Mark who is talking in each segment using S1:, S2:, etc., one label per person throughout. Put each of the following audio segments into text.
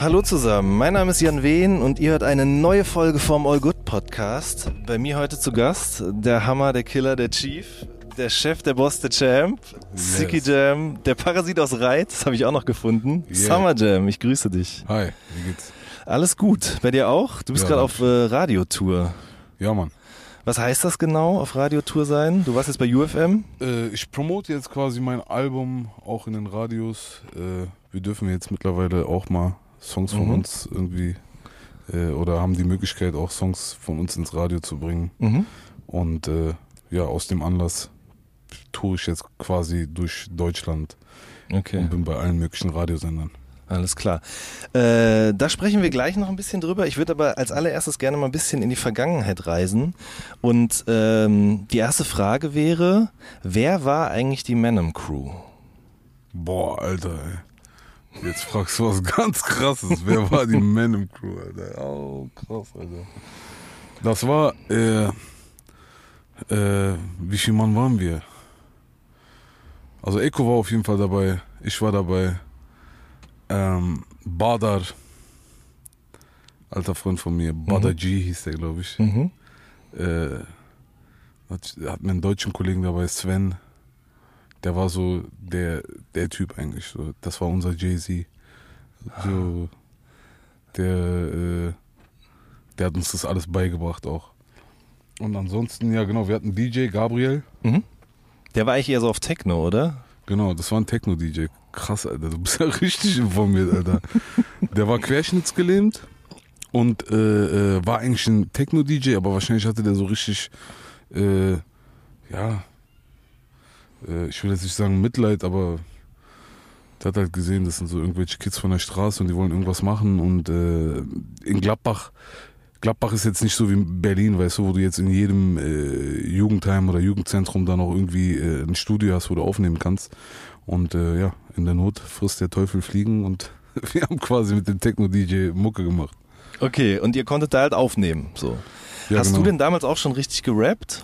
S1: Hallo zusammen, mein Name ist Jan Wehn und ihr hört eine neue Folge vom All Good Podcast. Bei mir heute zu Gast der Hammer, der Killer, der Chief, der Chef, der Boss, der Champ, yes. Sicky Jam, der Parasit aus Reiz, habe ich auch noch gefunden. Yeah. Summer Jam, ich grüße dich.
S2: Hi, wie geht's?
S1: Alles gut, bei dir auch? Du bist ja, gerade auf äh, Radiotour.
S2: Ja, Mann.
S1: Was heißt das genau, auf Radiotour sein? Du warst jetzt bei UFM?
S2: Äh, ich promote jetzt quasi mein Album auch in den Radios. Äh, wir dürfen jetzt mittlerweile auch mal Songs von mhm. uns irgendwie äh, oder haben die Möglichkeit auch Songs von uns ins Radio zu bringen. Mhm. Und äh, ja, aus dem Anlass toure ich jetzt quasi durch Deutschland okay. und bin bei allen möglichen Radiosendern.
S1: Alles klar. Äh, da sprechen wir gleich noch ein bisschen drüber. Ich würde aber als allererstes gerne mal ein bisschen in die Vergangenheit reisen. Und ähm, die erste Frage wäre, wer war eigentlich die Manem Crew?
S2: Boah, Alter, ey. Jetzt fragst du was ganz krasses. Wer war die Man im Crew, Alter? Oh, krass, Alter. Das war, äh, äh, wie viele Mann waren wir? Also Eko war auf jeden Fall dabei. Ich war dabei. Ähm, Badar, alter Freund von mir. Badar mhm. G hieß der, glaube ich. Mhm. Äh, hat, hat mir einen deutschen Kollegen dabei, Sven der war so der, der Typ eigentlich. So. Das war unser Jay-Z. So, der, äh, der hat uns das alles beigebracht auch. Und ansonsten, ja genau, wir hatten DJ Gabriel. Mhm.
S1: Der war eigentlich eher so auf Techno, oder?
S2: Genau, das war ein Techno-DJ. Krass, Alter, du bist ja richtig informiert, Alter. der war querschnittsgelähmt und äh, äh, war eigentlich ein Techno-DJ, aber wahrscheinlich hatte der so richtig, äh, ja, ich will jetzt nicht sagen Mitleid, aber der hat halt gesehen, das sind so irgendwelche Kids von der Straße und die wollen irgendwas machen und äh, in Gladbach, Gladbach ist jetzt nicht so wie Berlin, weißt du, wo du jetzt in jedem äh, Jugendheim oder Jugendzentrum dann auch irgendwie äh, ein Studio hast, wo du aufnehmen kannst. Und äh, ja, in der Not frisst der Teufel Fliegen und wir haben quasi mit dem Techno-DJ Mucke gemacht.
S1: Okay, und ihr konntet da halt aufnehmen, so. Ja, Hast genau. du denn damals auch schon richtig gerappt?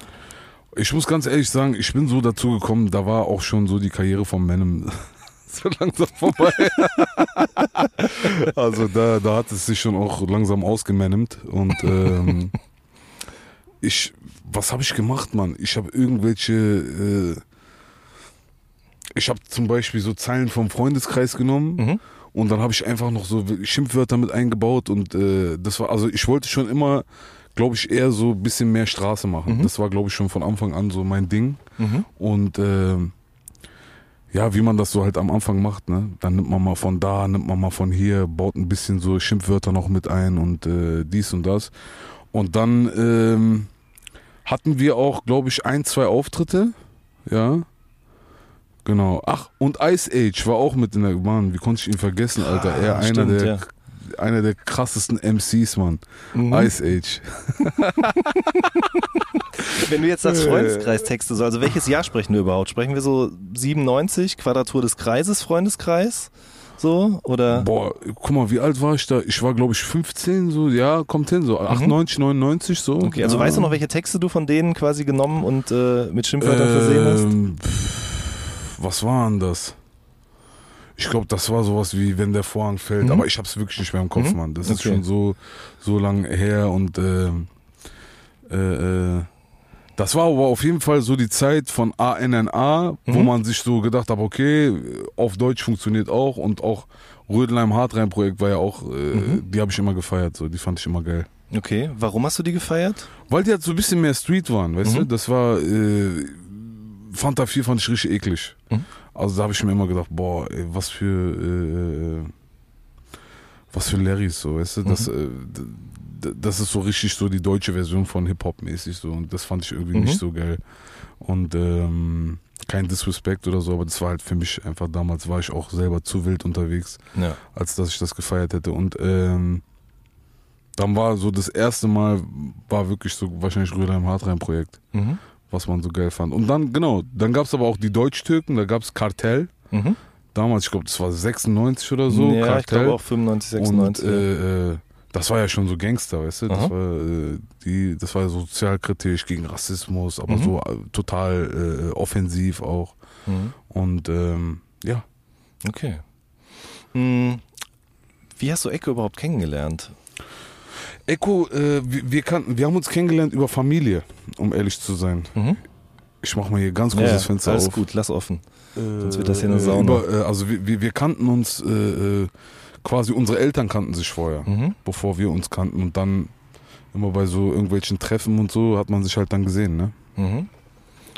S2: Ich muss ganz ehrlich sagen, ich bin so dazu gekommen, da war auch schon so die Karriere von Manem so langsam vorbei. also da, da hat es sich schon auch langsam ausgemannemt und ähm, ich, was habe ich gemacht, Mann? Ich habe irgendwelche, äh, ich habe zum Beispiel so Zeilen vom Freundeskreis genommen. Mhm. Und dann habe ich einfach noch so Schimpfwörter mit eingebaut und äh, das war, also ich wollte schon immer glaube ich, eher so ein bisschen mehr Straße machen. Mhm. Das war, glaube ich, schon von Anfang an so mein Ding. Mhm. Und äh, ja, wie man das so halt am Anfang macht, ne? Dann nimmt man mal von da, nimmt man mal von hier, baut ein bisschen so Schimpfwörter noch mit ein und äh, dies und das. Und dann ähm, hatten wir auch, glaube ich, ein, zwei Auftritte. Ja. Genau. Ach, und Ice Age war auch mit in der Bahn. Wie konnte ich ihn vergessen, Alter? Er ah, einer stimmt, der ja einer der krassesten MCs, Mann. Mhm. Ice Age.
S1: Wenn du jetzt sagst Freundeskreistexte, so, also welches Jahr sprechen wir überhaupt? Sprechen wir so 97, Quadratur des Kreises, Freundeskreis? So, oder?
S2: Boah, guck mal, wie alt war ich da? Ich war, glaube ich, 15, so, ja, kommt hin, so, 98, mhm. 99, so.
S1: Okay, also ja. weißt du noch, welche Texte du von denen quasi genommen und äh, mit Schimpfwörtern ähm, versehen hast?
S2: Ähm, was waren das? Ich glaube, das war sowas wie, wenn der Vorhang fällt, mhm. aber ich habe es wirklich nicht mehr im Kopf, mhm. Mann. Das okay. ist schon so, so lang her und äh, äh, äh, das war aber auf jeden Fall so die Zeit von ANNA, mhm. wo man sich so gedacht hat, okay, auf Deutsch funktioniert auch und auch Rödelheim Hardrein Projekt war ja auch, äh, mhm. die habe ich immer gefeiert, so die fand ich immer geil.
S1: Okay, warum hast du die gefeiert?
S2: Weil die halt so ein bisschen mehr Street waren, weißt mhm. du? Das war äh, Fanta 4 fand ich richtig eklig. Mhm. Also da habe ich mir immer gedacht, boah, ey, was für äh, äh, was für Larrys so, weißt du? Das, äh, das ist so richtig so die deutsche Version von Hip-Hop mäßig so und das fand ich irgendwie
S1: Mhm.
S2: nicht so geil. Und ähm, kein Disrespect oder so, aber das war halt für mich einfach damals war ich auch selber zu wild unterwegs,
S1: Ja.
S2: als dass ich das gefeiert hätte. Und ähm, dann war so das erste Mal, war wirklich so wahrscheinlich Rührheim Hartrein Projekt,
S1: Mhm.
S2: Was man so geil fand. Und dann, genau, dann gab es aber auch die Deutsch-Türken, da gab es Kartell.
S1: Mhm.
S2: Damals, ich glaube, das war 96 oder so.
S1: ja, ich
S2: Kartell.
S1: glaube auch 95, 96.
S2: Und äh, äh, das war ja schon so Gangster, weißt du? Das
S1: Aha.
S2: war, äh, die, das war ja sozialkritisch gegen Rassismus, aber
S1: Mhm.
S2: so äh, total äh, offensiv auch.
S1: mhm.
S2: Und ähm, ja,
S1: Okay. Hm, Wie hast du Ecke überhaupt kennengelernt?
S2: Eko, äh, wir, wir, kannten, wir haben uns kennengelernt über Familie, um ehrlich zu sein.
S1: Mhm.
S2: Ich mach mal hier ganz großes
S1: Ja,
S2: Fenster
S1: alles
S2: auf.
S1: gut, lass offen.
S2: Äh,
S1: Sonst wird das hier eine Sauna.
S2: Über, äh, also wir, wir, wir kannten uns, äh, äh, quasi unsere Eltern kannten sich vorher,
S1: Mhm.
S2: bevor wir uns kannten. Und dann immer bei so irgendwelchen Treffen und so hat man sich halt dann gesehen, ne?
S1: Mhm.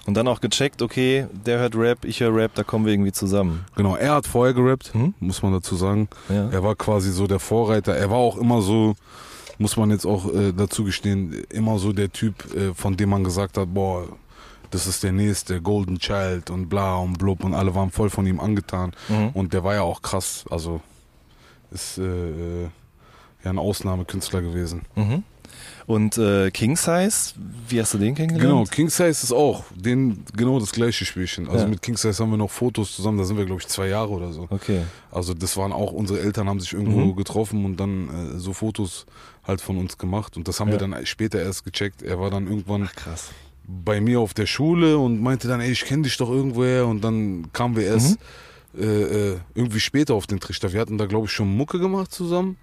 S1: Und dann auch gecheckt, okay, der hört Rap, ich höre Rap, da kommen wir irgendwie zusammen.
S2: Genau, er hat vorher gerappt,
S1: Mhm.
S2: muss man dazu sagen.
S1: Ja.
S2: Er war quasi so der Vorreiter. Er war auch immer so, muss man jetzt auch äh, dazu gestehen, immer so der Typ, äh, von dem man gesagt hat, boah, das ist der nächste Golden Child und bla und blub und alle waren voll von ihm angetan.
S1: Mhm.
S2: Und der war ja auch krass, also ist äh, ja ein Ausnahmekünstler gewesen.
S1: Mhm. Und äh, King Size, wie hast du den
S2: Genau,
S1: kennengelernt?
S2: King Size ist auch den, genau das gleiche Spielchen. Also
S1: Ja.
S2: mit King Size haben wir noch Fotos zusammen, da sind wir glaube ich zwei Jahre oder so.
S1: Okay.
S2: Also das waren auch, unsere Eltern haben sich irgendwo
S1: Mhm.
S2: getroffen und dann äh, so Fotos halt von uns gemacht. Und das haben
S1: Ja.
S2: wir dann später erst gecheckt. Er war dann irgendwann
S1: Krass.
S2: bei mir auf der Schule und meinte dann, ey, ich kenne dich doch irgendwoher. Und dann kamen wir erst
S1: Mhm.
S2: äh, äh, irgendwie später auf den Trichter. Wir hatten da, glaube ich, schon Mucke gemacht zusammen.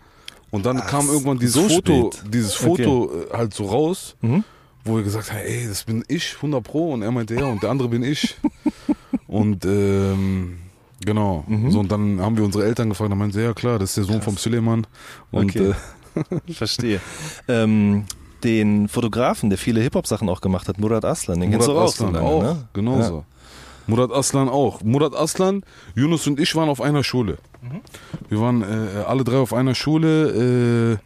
S2: Und dann
S1: Ach,
S2: kam irgendwann dieses
S1: so
S2: Foto,
S1: spät.
S2: dieses
S1: Okay.
S2: Foto äh, halt so raus,
S1: Mhm.
S2: wo wir gesagt haben, ey, das bin ich, 100 Pro. Und er meinte, ja, und der andere bin ich. und ähm, genau.
S1: Mhm.
S2: So, und dann haben wir unsere Eltern gefragt, dann meinte sie, ja klar, das ist der Sohn
S1: Krass.
S2: vom Suleiman. Und
S1: Okay.
S2: äh,
S1: Verstehe. ähm, den Fotografen, der viele Hip-Hop-Sachen auch gemacht hat, Murat Aslan, den kennst du auch so
S2: Aslan
S1: lange,
S2: auch,
S1: ne?
S2: genauso. Murat Aslan auch. Murat Aslan, Yunus und ich waren auf einer Schule.
S1: Mhm.
S2: Wir waren äh, alle drei auf einer Schule.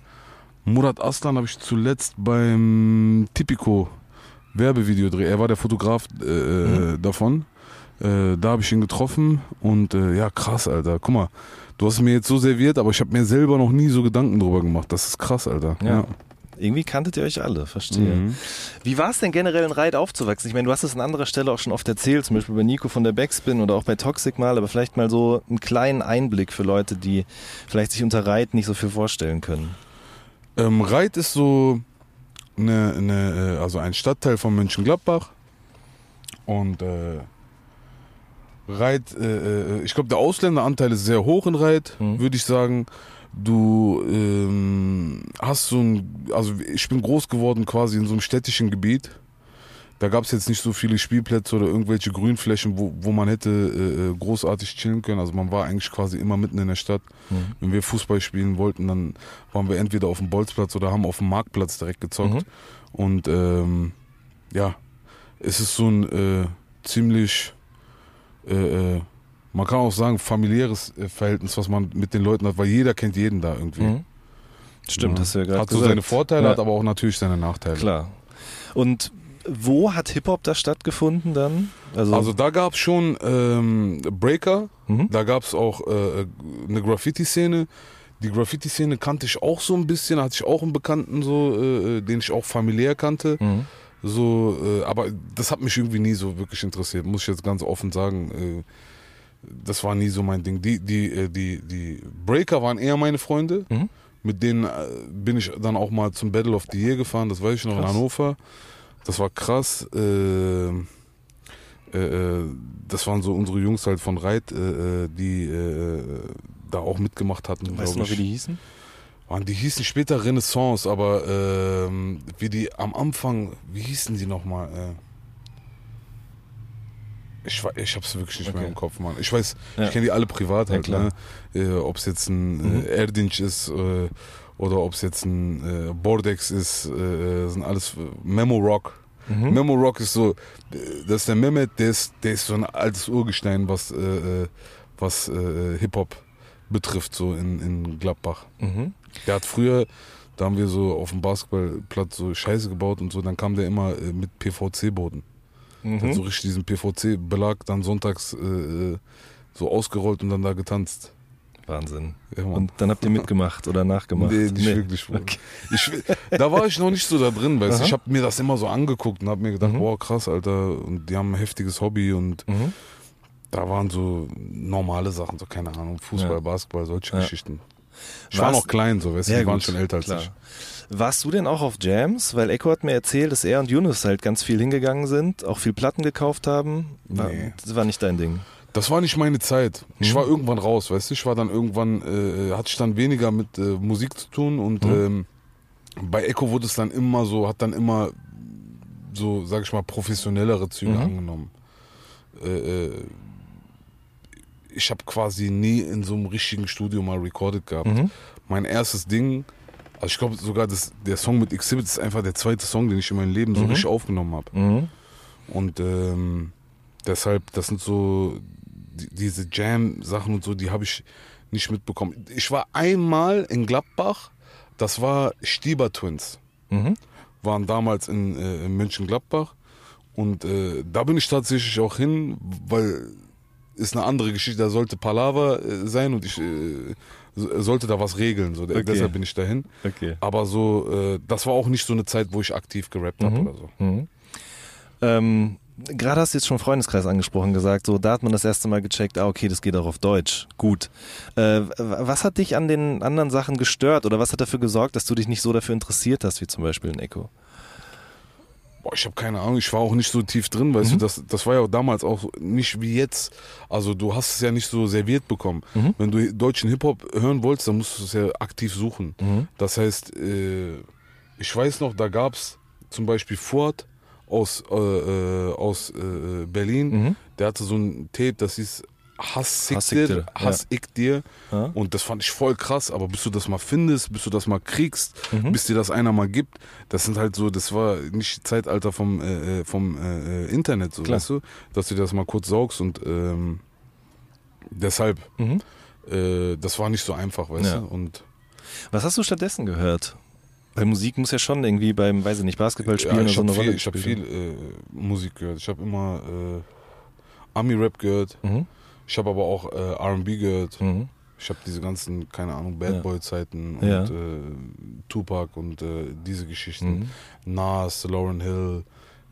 S2: Äh, Murat Aslan habe ich zuletzt beim Tipico Werbevideo dreh. Er war der Fotograf äh,
S1: Mhm.
S2: davon. Äh, da habe ich ihn getroffen und äh, ja, krass, Alter. Guck mal, du hast mir jetzt so serviert, aber ich habe mir selber noch nie so Gedanken drüber gemacht. Das ist krass, Alter.
S1: Ja. Irgendwie kanntet ihr euch alle, verstehe.
S2: Mhm.
S1: Wie war es denn generell in Reit aufzuwachsen? Ich meine, du hast es an anderer Stelle auch schon oft erzählt, zum Beispiel bei Nico von der Backspin oder auch bei Toxic mal, aber vielleicht mal so einen kleinen Einblick für Leute, die vielleicht sich unter Reit nicht so viel vorstellen können.
S2: Ähm, Reit ist so eine, eine, äh, also ein Stadtteil von Mönchengladbach. Und äh, Reit, äh, äh, ich glaube, der Ausländeranteil ist sehr hoch in Reit,
S1: Mhm.
S2: würde ich sagen. Du ähm, hast so ein, also ich bin groß geworden quasi in so einem städtischen Gebiet. Da gab es jetzt nicht so viele Spielplätze oder irgendwelche Grünflächen, wo, wo man hätte äh, äh, großartig chillen können. Also man war eigentlich quasi immer mitten in der Stadt. Wenn wir Fußball spielen wollten, dann waren wir entweder auf dem Bolzplatz oder haben auf dem Marktplatz direkt gezockt.
S1: Mhm.
S2: Und ähm, ja, es ist so ein äh, ziemlich, äh, äh, man kann auch sagen, familiäres äh, Verhältnis, was man mit den Leuten hat, weil jeder kennt jeden da irgendwie.
S1: Mhm. Stimmt,
S2: Ja.
S1: hast du ja gerade
S2: Hat so
S1: gesagt.
S2: seine Vorteile,
S1: Ja.
S2: hat aber auch natürlich seine Nachteile.
S1: Klar. Und wo hat Hip-Hop da stattgefunden dann? Also,
S2: Also da gab es schon ähm, Breaker,
S1: mhm.
S2: da gab es auch äh, eine Graffiti-Szene. Die Graffiti-Szene kannte ich auch so ein bisschen, hatte ich auch einen Bekannten so, äh, den ich auch familiär kannte.
S1: Mhm.
S2: So, äh, aber das hat mich irgendwie nie so wirklich interessiert, muss ich jetzt ganz offen sagen. Äh, das war nie so mein Ding. Die, die, äh, die, die Breaker waren eher meine Freunde.
S1: Mhm.
S2: Mit denen äh, bin ich dann auch mal zum Battle of the Year gefahren, das weiß ich noch
S1: Krass.
S2: in Hannover. Das war krass. Äh, äh, das waren so unsere Jungs halt von Reit, die da auch mitgemacht hatten.
S1: Weißt du noch, wie
S2: ich.
S1: die hießen?
S2: Mann, die hießen später Renaissance, aber ähm, wie die am Anfang, wie hießen die nochmal? Äh, ich, ich hab's wirklich nicht mehr
S1: Okay.
S2: im Kopf, Mann. Ich weiß,
S1: Ja.
S2: ich kenne die alle privat
S1: Ja,
S2: halt,
S1: klar.
S2: ne? äh, ob es jetzt ein
S1: Mhm.
S2: äh, Erdinch ist äh, oder ob es jetzt ein äh, Bordex ist, äh, sind alles äh, Memo Rock.
S1: Mhm.
S2: Memo Rock ist so, äh, das ist der Mehmet, der ist, der ist so ein altes Urgestein, was, äh, äh, was äh, Hip-Hop betrifft, so in, in Gladbach.
S1: Mhm.
S2: Der hat früher, da haben wir so auf dem Basketballplatz so Scheiße gebaut und so, dann kam der immer äh, mit PVC-Boden. Der hat so
S1: Mhm.
S2: richtig diesen PVC-Belag dann sonntags äh, äh, so ausgerollt und dann da getanzt.
S1: Wahnsinn.
S2: Ja.
S1: Und dann habt ihr mitgemacht oder nachgemacht?
S2: Nee, nicht wirklich. Bruder. Ich, da war ich noch nicht so da drin, weißt.
S1: Aha.
S2: Ich habe mir das immer so angeguckt und habe mir gedacht,
S1: Mhm.
S2: boah, krass, Alter. Und die haben ein heftiges Hobby und
S1: Mhm.
S2: da waren so normale Sachen, so keine Ahnung, Fußball,
S1: Ja.
S2: Basketball, solche
S1: Ja.
S2: Geschichten. Ich war noch klein, so, weißt du, die waren
S1: gut,
S2: schon älter als
S1: klar.
S2: ich.
S1: Warst du denn auch auf Jams? Weil Echo hat mir erzählt, dass er und Yunus halt ganz viel hingegangen sind, auch viel Platten gekauft haben. War,
S2: Nee.
S1: Das war nicht dein Ding.
S2: Das war nicht meine Zeit. Ich war irgendwann raus, weißt du. Ich war dann irgendwann, äh, hatte ich dann weniger mit äh, Musik zu tun und
S1: Mhm.
S2: ähm, bei Echo wurde es dann immer so, hat dann immer so, sag ich mal, professionellere Züge
S1: Mhm.
S2: angenommen. Äh, äh, ich habe quasi nie in so einem richtigen Studio mal recorded gehabt.
S1: Mhm.
S2: Mein erstes Ding, also ich glaube sogar, das, der Song mit Exhibit ist einfach der zweite Song, den ich in meinem Leben so
S1: Mhm.
S2: richtig aufgenommen habe.
S1: Mhm.
S2: Und ähm, deshalb, das sind so die, diese Jam-Sachen und so, die habe ich nicht mitbekommen. Ich war einmal in Gladbach, das war Stieber Twins,
S1: Mhm.
S2: waren damals in, äh, in München-Gladbach. Und äh, da bin ich tatsächlich auch hin, weil ist eine andere Geschichte, da sollte Palaver äh, sein und ich äh, so- sollte da was regeln. So.
S1: Okay.
S2: Deshalb bin ich dahin.
S1: Okay.
S2: Aber so, äh, das war auch nicht so eine Zeit, wo ich aktiv gerappt habe
S1: Mhm.
S2: oder so.
S1: Mhm. Ähm, Gerade hast du jetzt schon Freundeskreis angesprochen, gesagt, so da hat man das erste Mal gecheckt, ah okay, das geht auch auf Deutsch. Gut. Äh, was hat dich an den anderen Sachen gestört oder was hat dafür gesorgt, dass du dich nicht so dafür interessiert hast, wie zum Beispiel in Echo?
S2: Boah, ich habe keine Ahnung, ich war auch nicht so tief drin, weißt
S1: Mhm.
S2: du, das, das war ja auch damals auch nicht wie jetzt. Also du hast es ja nicht so serviert bekommen.
S1: Mhm.
S2: Wenn du deutschen Hip-Hop hören wolltest, dann musst du es ja aktiv suchen.
S1: Mhm.
S2: Das heißt, äh, ich weiß noch, da gab es zum Beispiel Ford aus, äh, äh, aus äh, Berlin,
S1: Mhm.
S2: der hatte so ein Tape, das hieß Hass ich dir,
S1: dir,
S2: Hass ich dir.
S1: Ja.
S2: Und das fand ich voll krass, aber bis du das mal findest, bis du das mal kriegst,
S1: Mhm.
S2: bis dir das einer mal gibt, das sind halt so, das war nicht Zeitalter vom, äh, äh, vom äh, Internet, so,
S1: Klar.
S2: weißt du, dass du das mal kurz saugst und ähm, deshalb,
S1: Mhm.
S2: äh, das war nicht so einfach, weißt
S1: Ja.
S2: du, und
S1: Was hast du stattdessen gehört? Weil Musik muss ja schon irgendwie beim, weiß ich nicht, Basketball spielen
S2: ja,
S1: oder
S2: ich
S1: so
S2: habe
S1: eine Rolle
S2: viel, ich hab
S1: gespielt
S2: viel äh, Musik gehört, ich habe immer äh, Ami-Rap gehört.
S1: Mhm.
S2: Ich habe aber auch äh, R&B gehört,
S1: Mhm.
S2: ich habe diese ganzen, keine Ahnung, Bad
S1: Ja.
S2: Boy-Zeiten und
S1: Ja.
S2: äh, Tupac und äh, diese Geschichten.
S1: Mhm.
S2: Nas, Lauren Hill,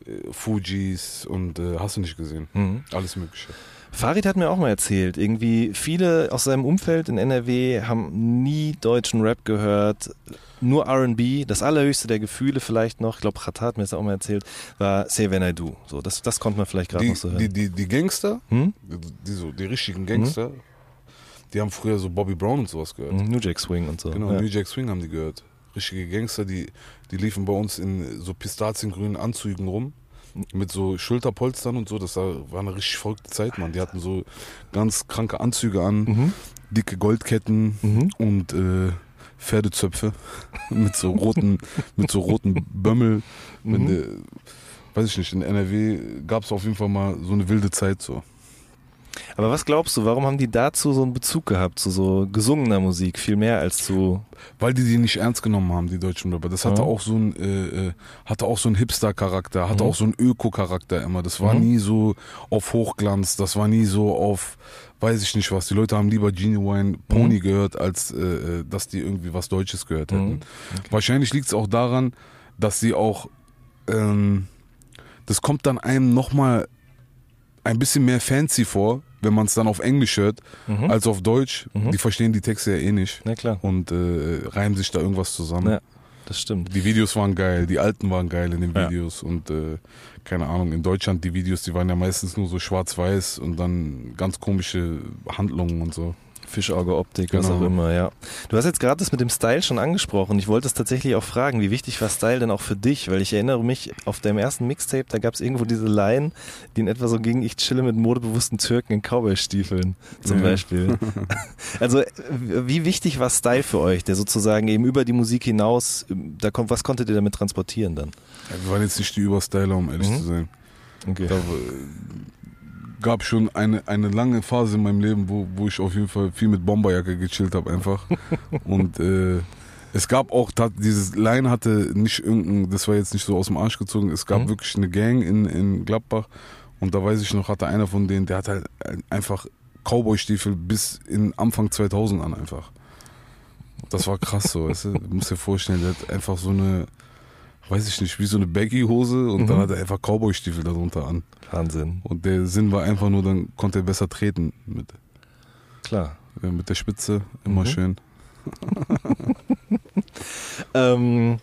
S2: äh, Fujis und äh, hast du nicht gesehen.
S1: Mhm.
S2: Alles Mögliche.
S1: Farid hat mir auch mal erzählt, irgendwie viele aus seinem Umfeld in NRW haben nie deutschen Rap gehört, nur R&B, das allerhöchste der Gefühle vielleicht noch, ich glaube Chata hat mir das auch mal erzählt, war Say When I Do. So, das, das konnte man vielleicht gerade
S2: Die,
S1: noch so
S2: die,
S1: hören.
S2: die, die Gangster,
S1: Hm?
S2: die, so, die richtigen Gangster, die haben früher so Bobby Brown und sowas gehört.
S1: Mhm, New Jack Swing und so.
S2: Genau,
S1: ja.
S2: New Jack Swing haben die gehört. Richtige Gangster, die, die liefen bei uns in so pistaziengrünen Anzügen rum. Mit so Schulterpolstern und so. Das war, war eine richtig verrückte Zeit, Mann. Die hatten so ganz kranke Anzüge an,
S1: Mhm.
S2: dicke Goldketten
S1: Mhm.
S2: und äh, Pferdezöpfe mit so roten, mit so roten Bömmel. Wenn
S1: Mhm.
S2: der, weiß ich nicht, in NRW gab es auf jeden Fall mal so eine wilde Zeit so.
S1: Aber was glaubst du, warum haben die dazu so einen Bezug gehabt, zu so gesungener Musik, viel mehr als zu...
S2: Weil die die nicht ernst genommen haben, die deutschen Rapper. Das hatte
S1: Ja.
S2: auch so ein, äh, äh, hatte auch so einen Hipster-Charakter, hatte
S1: Mhm.
S2: auch so einen Öko-Charakter immer. Das war
S1: Mhm.
S2: nie so auf Hochglanz, das war nie so auf, weiß ich nicht was. Die Leute haben lieber Genuine Pony
S1: Mhm.
S2: gehört, als äh, äh, dass die irgendwie was Deutsches gehört hätten.
S1: Mhm.
S2: Wahrscheinlich liegt es auch daran, dass sie auch, ähm, das kommt dann einem nochmal ein bisschen mehr fancy vor, wenn man es dann auf Englisch hört,
S1: Mhm.
S2: als auf Deutsch.
S1: Mhm.
S2: Die verstehen die Texte ja eh nicht
S1: Na klar,
S2: und äh, reimen sich da irgendwas zusammen.
S1: Ja. das stimmt.
S2: Die Videos waren geil, die alten waren geil in den
S1: Ja.
S2: Videos und äh, keine Ahnung, in Deutschland die Videos, die waren ja meistens nur so schwarz-weiß und dann ganz komische Handlungen und so.
S1: Fischauge-Optik, was
S2: Genau.
S1: auch immer, ja. Du hast jetzt gerade das mit dem Style schon angesprochen. Ich wollte es tatsächlich auch fragen, wie wichtig war Style denn auch für dich? Weil ich erinnere mich, auf deinem ersten Mixtape, da gab es irgendwo diese Line, die in etwa so ging, ich chille mit modebewussten Türken in Cowboy-Stiefeln zum
S2: Ja.
S1: Beispiel. also wie wichtig war Style für euch, der sozusagen eben über die Musik hinaus, ähm, da kommt, was konntet ihr damit transportieren dann?
S2: Ja, wir waren jetzt nicht die Überstyler, um ehrlich
S1: Mhm.
S2: zu sein.
S1: Okay.
S2: Da gab schon eine, eine lange Phase in meinem Leben, wo, wo ich auf jeden Fall viel mit Bomberjacke gechillt habe einfach. Und äh, es gab auch, dieses Line hatte nicht irgendein, das war jetzt nicht so aus dem Arsch gezogen, es gab
S1: Mhm.
S2: wirklich eine Gang in, in Gladbach und da weiß ich noch, hatte einer von denen, der hat halt einfach Cowboy-Stiefel bis in Anfang 2000 an einfach. Das war krass so, weißt du? Du musst dir vorstellen, der hat einfach so eine, weiß ich nicht, wie so eine Baggy-Hose und dann
S1: Mhm.
S2: hat er einfach Cowboy-Stiefel darunter an.
S1: Wahnsinn.
S2: Und der Sinn war einfach nur, dann konnte er besser treten mit,
S1: Klar.
S2: äh, mit der Spitze. Immer
S1: Mhm.
S2: schön.
S1: Ähm,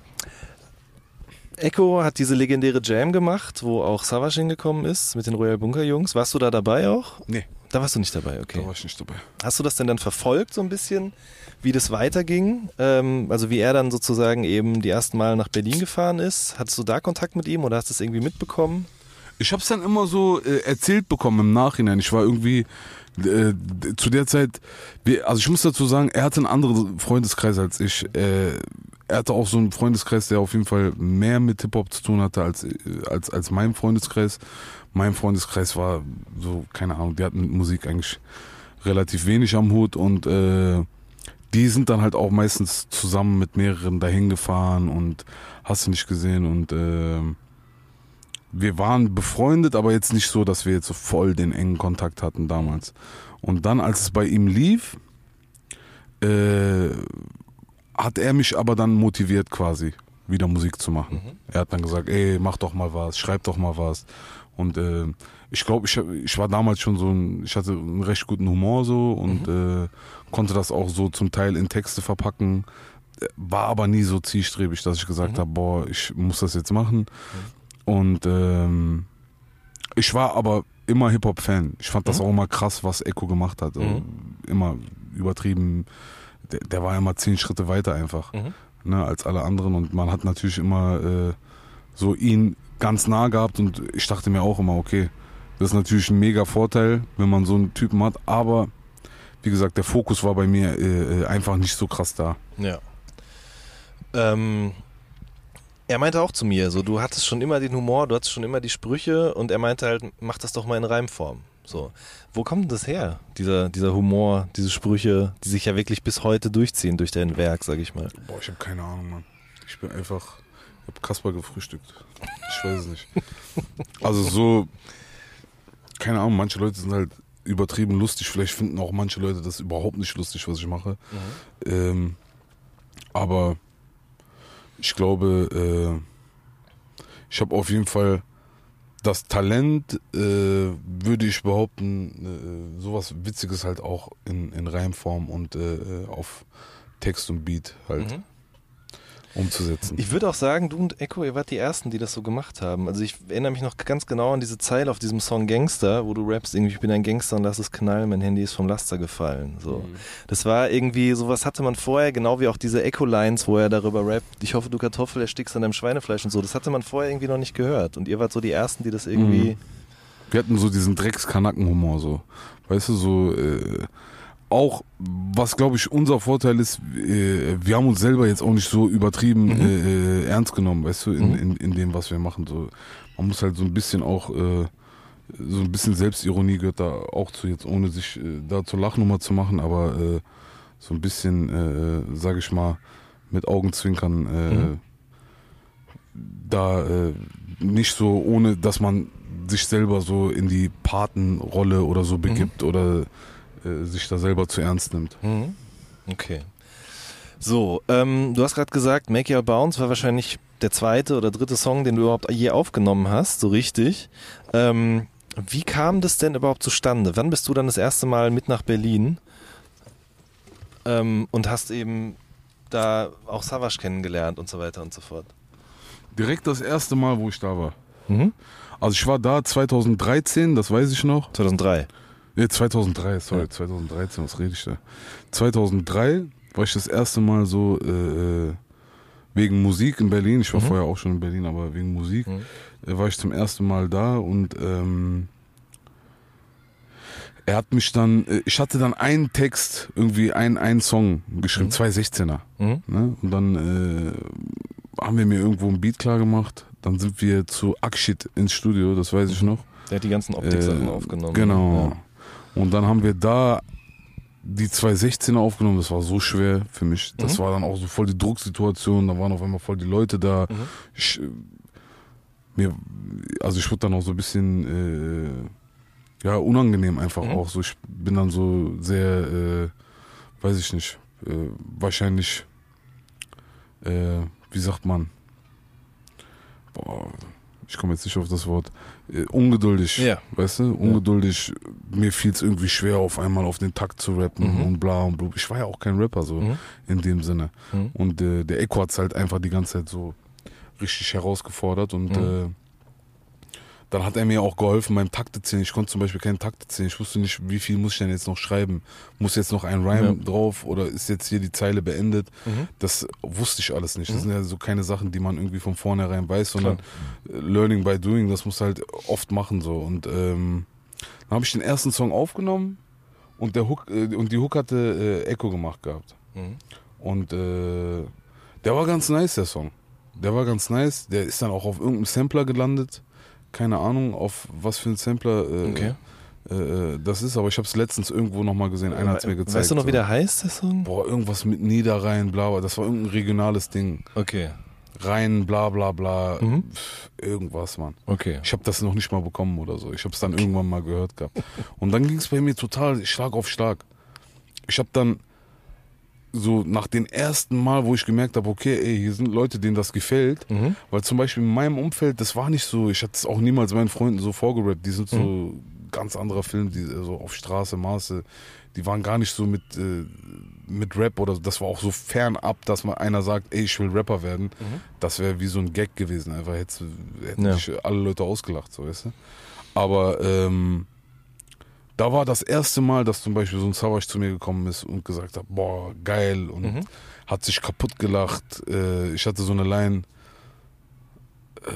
S1: Echo hat diese legendäre Jam gemacht, wo auch Savage hingekommen ist mit den Royal Bunker Jungs. Warst du da dabei auch?
S2: Nee,
S1: Da warst du nicht dabei,
S2: da
S1: okay.
S2: war ich nicht dabei.
S1: Hast du das denn dann verfolgt so ein bisschen, wie das weiterging? Ähm, also wie er dann sozusagen eben die ersten Mal nach Berlin gefahren ist? Hattest du da Kontakt mit ihm oder hast du es irgendwie mitbekommen?
S2: Ich habe es dann immer so äh, erzählt bekommen im Nachhinein. Ich war irgendwie äh, zu der Zeit, also ich muss dazu sagen, er hatte einen anderen Freundeskreis als ich. Äh, er hatte auch so einen Freundeskreis, der auf jeden Fall mehr mit Hip-Hop zu tun hatte als, äh, als, als mein Freundeskreis. Mein Freundeskreis war so, keine Ahnung, die hatten mit Musik eigentlich relativ wenig am Hut und äh, die sind dann halt auch meistens zusammen mit mehreren dahin gefahren und hast du nicht gesehen und äh, wir waren befreundet, aber jetzt nicht so, dass wir jetzt so voll den engen Kontakt hatten damals. Und dann, als es bei ihm lief, äh, hat er mich aber dann motiviert quasi, wieder Musik zu machen. Er hat dann gesagt, ey, mach doch mal was, schreib doch mal was. Und äh, ich glaube, ich, ich war damals schon so ein, ich hatte einen recht guten Humor so und äh, konnte das auch so zum Teil in Texte verpacken. War aber nie so zielstrebig, dass ich gesagt habe, boah, ich muss das jetzt machen. Und ähm, ich war aber immer Hip-Hop-Fan. Ich fand das auch immer krass, was Echo gemacht hat. Also Immer übertrieben. Der, der war immer zehn Schritte weiter einfach ne, als alle anderen. Und man hat natürlich immer äh, so ihn ganz nah gehabt. Und ich dachte mir auch immer, okay, das ist natürlich ein mega Vorteil, wenn man so einen Typen hat. Aber wie gesagt, der Fokus war bei mir äh, äh, einfach nicht so krass da.
S1: Ja. Ähm, er meinte auch zu mir, so du hattest schon immer den Humor, du hattest schon immer die Sprüche und er meinte halt, mach das doch mal in Reimform. So, wo kommt denn das her? Dieser, dieser Humor, diese Sprüche, die sich ja wirklich bis heute durchziehen durch dein Werk, sag ich mal.
S2: Boah, ich habe keine Ahnung, Mann. Ich bin einfach, ich habe Kasper gefrühstückt. Ich weiß es nicht. Also so, keine Ahnung, manche Leute sind halt übertrieben lustig. Vielleicht finden auch manche Leute das überhaupt nicht lustig, was ich mache. Ähm, aber ich glaube, äh, ich habe auf jeden Fall das Talent, äh, würde ich behaupten, äh, sowas Witziges halt auch in, in Reimform und äh, auf Text und Beat halt umzusetzen.
S1: Ich würde auch sagen, du und Echo, ihr wart die Ersten, die das so gemacht haben. Also ich erinnere mich noch ganz genau an diese Zeile auf diesem Song Gangster, wo du rappst, irgendwie, ich bin ein Gangster und lass es knallen, mein Handy ist vom Laster gefallen. So. Das war irgendwie, sowas hatte man vorher, genau wie auch diese Echo-Lines, wo er darüber rappt, ich hoffe, du Kartoffel erstickst an deinem Schweinefleisch und so. Das hatte man vorher irgendwie noch nicht gehört. Und ihr wart so die Ersten, die das irgendwie...
S2: Wir hatten so diesen Dreckskanacken-Humor, so. Weißt du, so, äh, auch, was glaube ich unser Vorteil ist, äh, wir haben uns selber jetzt auch nicht so übertrieben äh, äh, ernst genommen, weißt du, in, in, in dem, was wir machen. So. Man muss halt so ein bisschen auch, äh, so ein bisschen Selbstironie gehört da auch zu, jetzt ohne sich äh, da zur Lachnummer zu machen, aber äh, so ein bisschen, äh, sag ich mal, mit Augenzwinkern äh, da nicht so, ohne dass man sich selber so in die Patenrolle oder so begibt oder äh, sich da selber zu ernst nimmt.
S1: Mhm. Okay. So, ähm, du hast gerade gesagt, Make Your Bounce war wahrscheinlich der zweite oder dritte Song, den du überhaupt je aufgenommen hast, so richtig. Ähm, wie kam das denn überhaupt zustande? Wann bist du dann das erste Mal mit nach Berlin ähm, und hast eben da auch Savage kennengelernt und so weiter und so fort?
S2: Direkt das erste Mal, wo ich da war.
S1: Mhm.
S2: Also ich war da 2013, das weiß ich noch.
S1: 2003.
S2: Nee, 2003, sorry,
S1: Ja.
S2: 2013, was rede ich da? 2003 war ich das erste Mal so äh, äh, wegen Musik in Berlin. Ich war
S1: Mhm.
S2: vorher auch schon in Berlin, aber wegen Musik
S1: Mhm.
S2: äh, war ich zum ersten Mal da und ähm, er hat mich dann, äh, ich hatte dann einen Text, irgendwie einen, einen Song geschrieben,
S1: Mhm.
S2: zwei 16er.
S1: Mhm.
S2: Ne? Und dann äh, haben wir mir irgendwo ein Beat klar gemacht. Dann sind wir zu Akshit ins Studio, das weiß ich noch.
S1: Der hat die ganzen Optik-Sachen
S2: Äh,
S1: aufgenommen.
S2: Genau.
S1: Ja.
S2: Und dann haben wir da die 216er aufgenommen. Das war so schwer für mich. Das
S1: Mhm.
S2: war dann auch so voll die Drucksituation. Da waren auf einmal voll die Leute da.
S1: Mhm.
S2: Ich, äh, mir, also ich wurde dann auch so ein bisschen äh, ja unangenehm einfach
S1: Mhm.
S2: auch. So ich bin dann so sehr, äh, weiß ich nicht, äh, wahrscheinlich, äh, wie sagt man? Boah, ich komme jetzt nicht auf das Wort. Äh, ungeduldig.
S1: Ja.
S2: Weißt du, ungeduldig, mir fiel es irgendwie schwer, auf einmal auf den Takt zu rappen
S1: Mhm.
S2: und bla und blub. Ich war ja auch kein Rapper so
S1: Mhm.
S2: in dem Sinne.
S1: Mhm.
S2: Und äh, der Echo hat es halt einfach die ganze Zeit so richtig herausgefordert und
S1: Mhm.
S2: äh, dann hat er mir auch geholfen beim Takte zählen. Ich konnte zum Beispiel keinen Takte zählen. Ich wusste nicht, wie viel muss ich denn jetzt noch schreiben. Muss jetzt noch ein Rhyme
S1: Ja.
S2: drauf oder ist jetzt hier die Zeile beendet?
S1: Mhm.
S2: Das wusste ich alles nicht. Das
S1: Mhm.
S2: sind ja so keine Sachen, die man irgendwie von vornherein weiß, sondern äh, Learning by Doing, das muss halt oft machen so. Und ähm, dann habe ich den ersten Song aufgenommen und der Hook äh, und die Hook hatte äh, Echo gemacht gehabt.
S1: Mhm.
S2: Und äh, der war ganz nice, der Song. Der war ganz nice. Der ist dann auch auf irgendeinem Sampler gelandet. Keine Ahnung, auf was für ein Sampler äh,
S1: Okay.
S2: äh, äh, das ist, aber ich habe es letztens irgendwo nochmal gesehen. Einer hat es mir gezeigt.
S1: Weißt du noch,
S2: so.
S1: wie der heißt, der Song?
S2: Boah, irgendwas mit Niederrhein, bla bla. Das war irgendein regionales Ding.
S1: Okay.
S2: Rhein, bla bla bla.
S1: Mhm.
S2: Pff, irgendwas, Mann.
S1: Okay.
S2: Ich habe das noch nicht mal bekommen oder so. Ich habe es dann irgendwann mal gehört gehabt. Und dann ging es bei mir total Schlag auf Schlag. Ich habe dann so nach dem ersten Mal, wo ich gemerkt habe, okay, ey, hier sind Leute, denen das gefällt.
S1: Mhm.
S2: Weil zum Beispiel in meinem Umfeld, das war nicht so, ich hatte es auch niemals meinen Freunden so vorgerappt. Die sind so ganz anderer Film, die so auf Straße, Maße, die waren gar nicht so mit, äh, mit Rap oder. Das war auch so fernab, dass mal einer sagt, ey, ich will Rapper werden. Das wäre wie so ein Gag gewesen. Einfach hätte, hätten
S1: Ja.
S2: sich alle Leute ausgelacht, so weißt du. Aber ähm, da war das erste Mal, dass zum Beispiel so ein Savage zu mir gekommen ist und gesagt hat, boah, geil und
S1: Mhm.
S2: hat sich kaputt gelacht. Äh, ich hatte so eine Line, äh,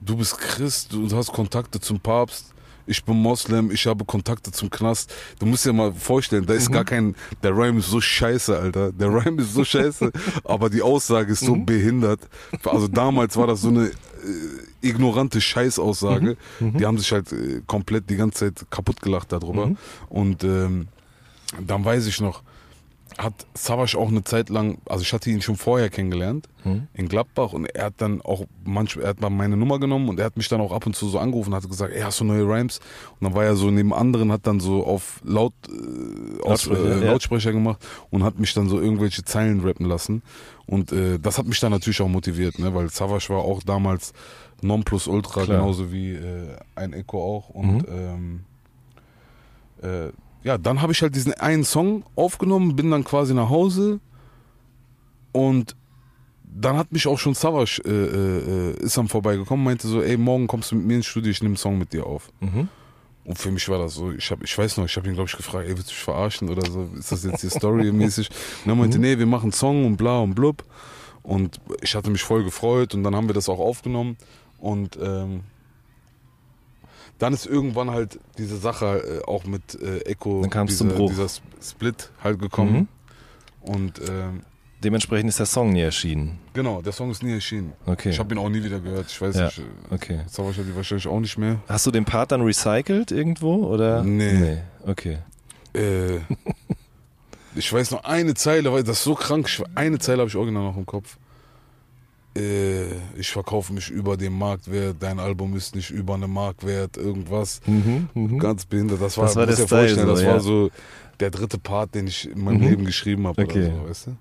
S2: du bist Christ, du hast Kontakte zum Papst. Ich bin Moslem, ich habe Kontakte zum Knast. Du musst dir mal vorstellen, da ist gar kein, der Rhyme ist so scheiße, Alter. Der Rhyme ist so scheiße, aber die Aussage ist so behindert. Also damals war das so eine äh, ignorante Scheißaussage. Die haben sich halt äh, komplett die ganze Zeit kaputt gelacht darüber.
S1: Mhm.
S2: Und ähm, dann weiß ich noch, hat Savage auch eine Zeit lang, also ich hatte ihn schon vorher kennengelernt
S1: Mhm.
S2: in Gladbach und er hat dann auch manchmal, er hat mal meine Nummer genommen und er hat mich dann auch ab und zu so angerufen und hat gesagt, ey, hast du neue Rhymes? Und dann war er so neben anderen, hat dann so auf laut, äh, aus,
S1: Lautsprecher,
S2: äh,
S1: ja.
S2: Lautsprecher gemacht und hat mich dann so irgendwelche Zeilen rappen lassen. Und äh, das hat mich dann natürlich auch motiviert, ne? weil Savage war auch damals Nonplusultra,
S1: Klar.
S2: genauso wie äh, ein Echo auch. Und ähm, äh, ja, dann habe ich halt diesen einen Song aufgenommen, bin dann quasi nach Hause und dann hat mich auch schon Savage äh, äh, ist dann vorbeigekommen, meinte so, ey, morgen kommst du mit mir ins Studio, ich nehme einen Song mit dir auf.
S1: Mhm.
S2: Und für mich war das so, ich, hab, ich weiß noch, ich habe ihn, glaube ich, gefragt, ey, willst du mich verarschen oder so, ist das jetzt hier Story-mäßig? Und er meinte, nee, wir machen einen Song und bla und blub. Und ich hatte mich voll gefreut und dann haben wir das auch aufgenommen. Und ähm, dann ist irgendwann halt diese Sache äh, auch mit äh, Echo,
S1: Dann
S2: dieser,
S1: zum Bruch.
S2: dieser Sp- Split halt gekommen.
S1: Mhm.
S2: Und ähm,
S1: Dementsprechend ist der Song nie erschienen.
S2: genau, der Song ist nie erschienen.
S1: Okay.
S2: Ich habe ihn auch nie wieder gehört. Ich weiß
S1: Ja.
S2: nicht, äh,
S1: Okay.
S2: Savage hat die wahrscheinlich auch nicht mehr.
S1: Hast du den Part dann recycelt irgendwo oder?
S2: Nee.
S1: Nee. Okay.
S2: Äh, ich weiß noch eine Zeile, weil das ist so krank. Ich- Eine Zeile habe ich original noch im Kopf. Äh, ich verkaufe mich über den Marktwert, dein Album ist nicht über eine Marktwert, irgendwas.
S1: Mhm, mhm.
S2: Ganz behindert. Das war,
S1: Das war der Style
S2: vorstellen,
S1: so,
S2: das
S1: ja.
S2: war so der dritte Part, den ich in meinem
S1: Mhm.
S2: Leben geschrieben habe.
S1: Okay.
S2: Oder so, weißt du?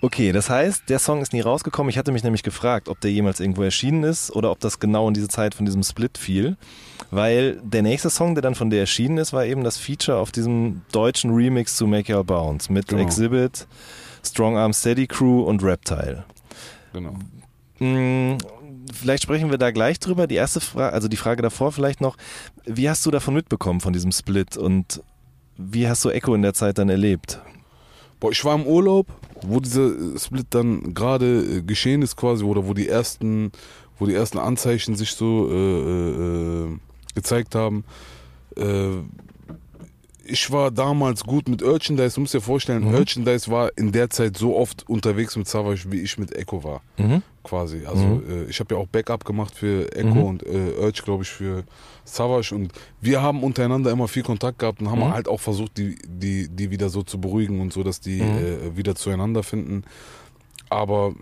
S1: Okay, das heißt, der Song ist nie rausgekommen. Ich hatte mich nämlich gefragt, ob der jemals irgendwo erschienen ist oder ob das genau in diese Zeit von diesem Split fiel. Weil der nächste Song, der dann von der erschienen ist, war eben das Feature auf diesem deutschen Remix zu Make Your Bounce mit
S2: Genau.
S1: Exhibit, Strong Arm Steady Crew und Reptile.
S2: Genau.
S1: Mm, vielleicht sprechen wir da gleich drüber. Die erste Frage, also die Frage davor vielleicht noch, wie hast du davon mitbekommen, von diesem Split und wie hast du Echo in der Zeit dann erlebt?
S2: Boah, ich war im Urlaub, wo dieser Split dann gerade äh, geschehen ist quasi, oder wo die ersten, wo die ersten Anzeichen sich so äh, äh, gezeigt haben. Äh, ich war damals gut mit Urchandise. Du musst dir vorstellen, mhm. Urchandise war in der Zeit so oft unterwegs mit Savage, wie ich mit Echo war. Mhm. Quasi. Also mhm. äh, ich habe ja auch Backup gemacht für Echo mhm. und äh, Urge, glaube ich, für Savage. Und wir haben untereinander immer viel Kontakt gehabt und haben mhm. halt auch versucht, die, die, die wieder so zu beruhigen und so, dass die mhm. äh, wieder zueinander finden. Aber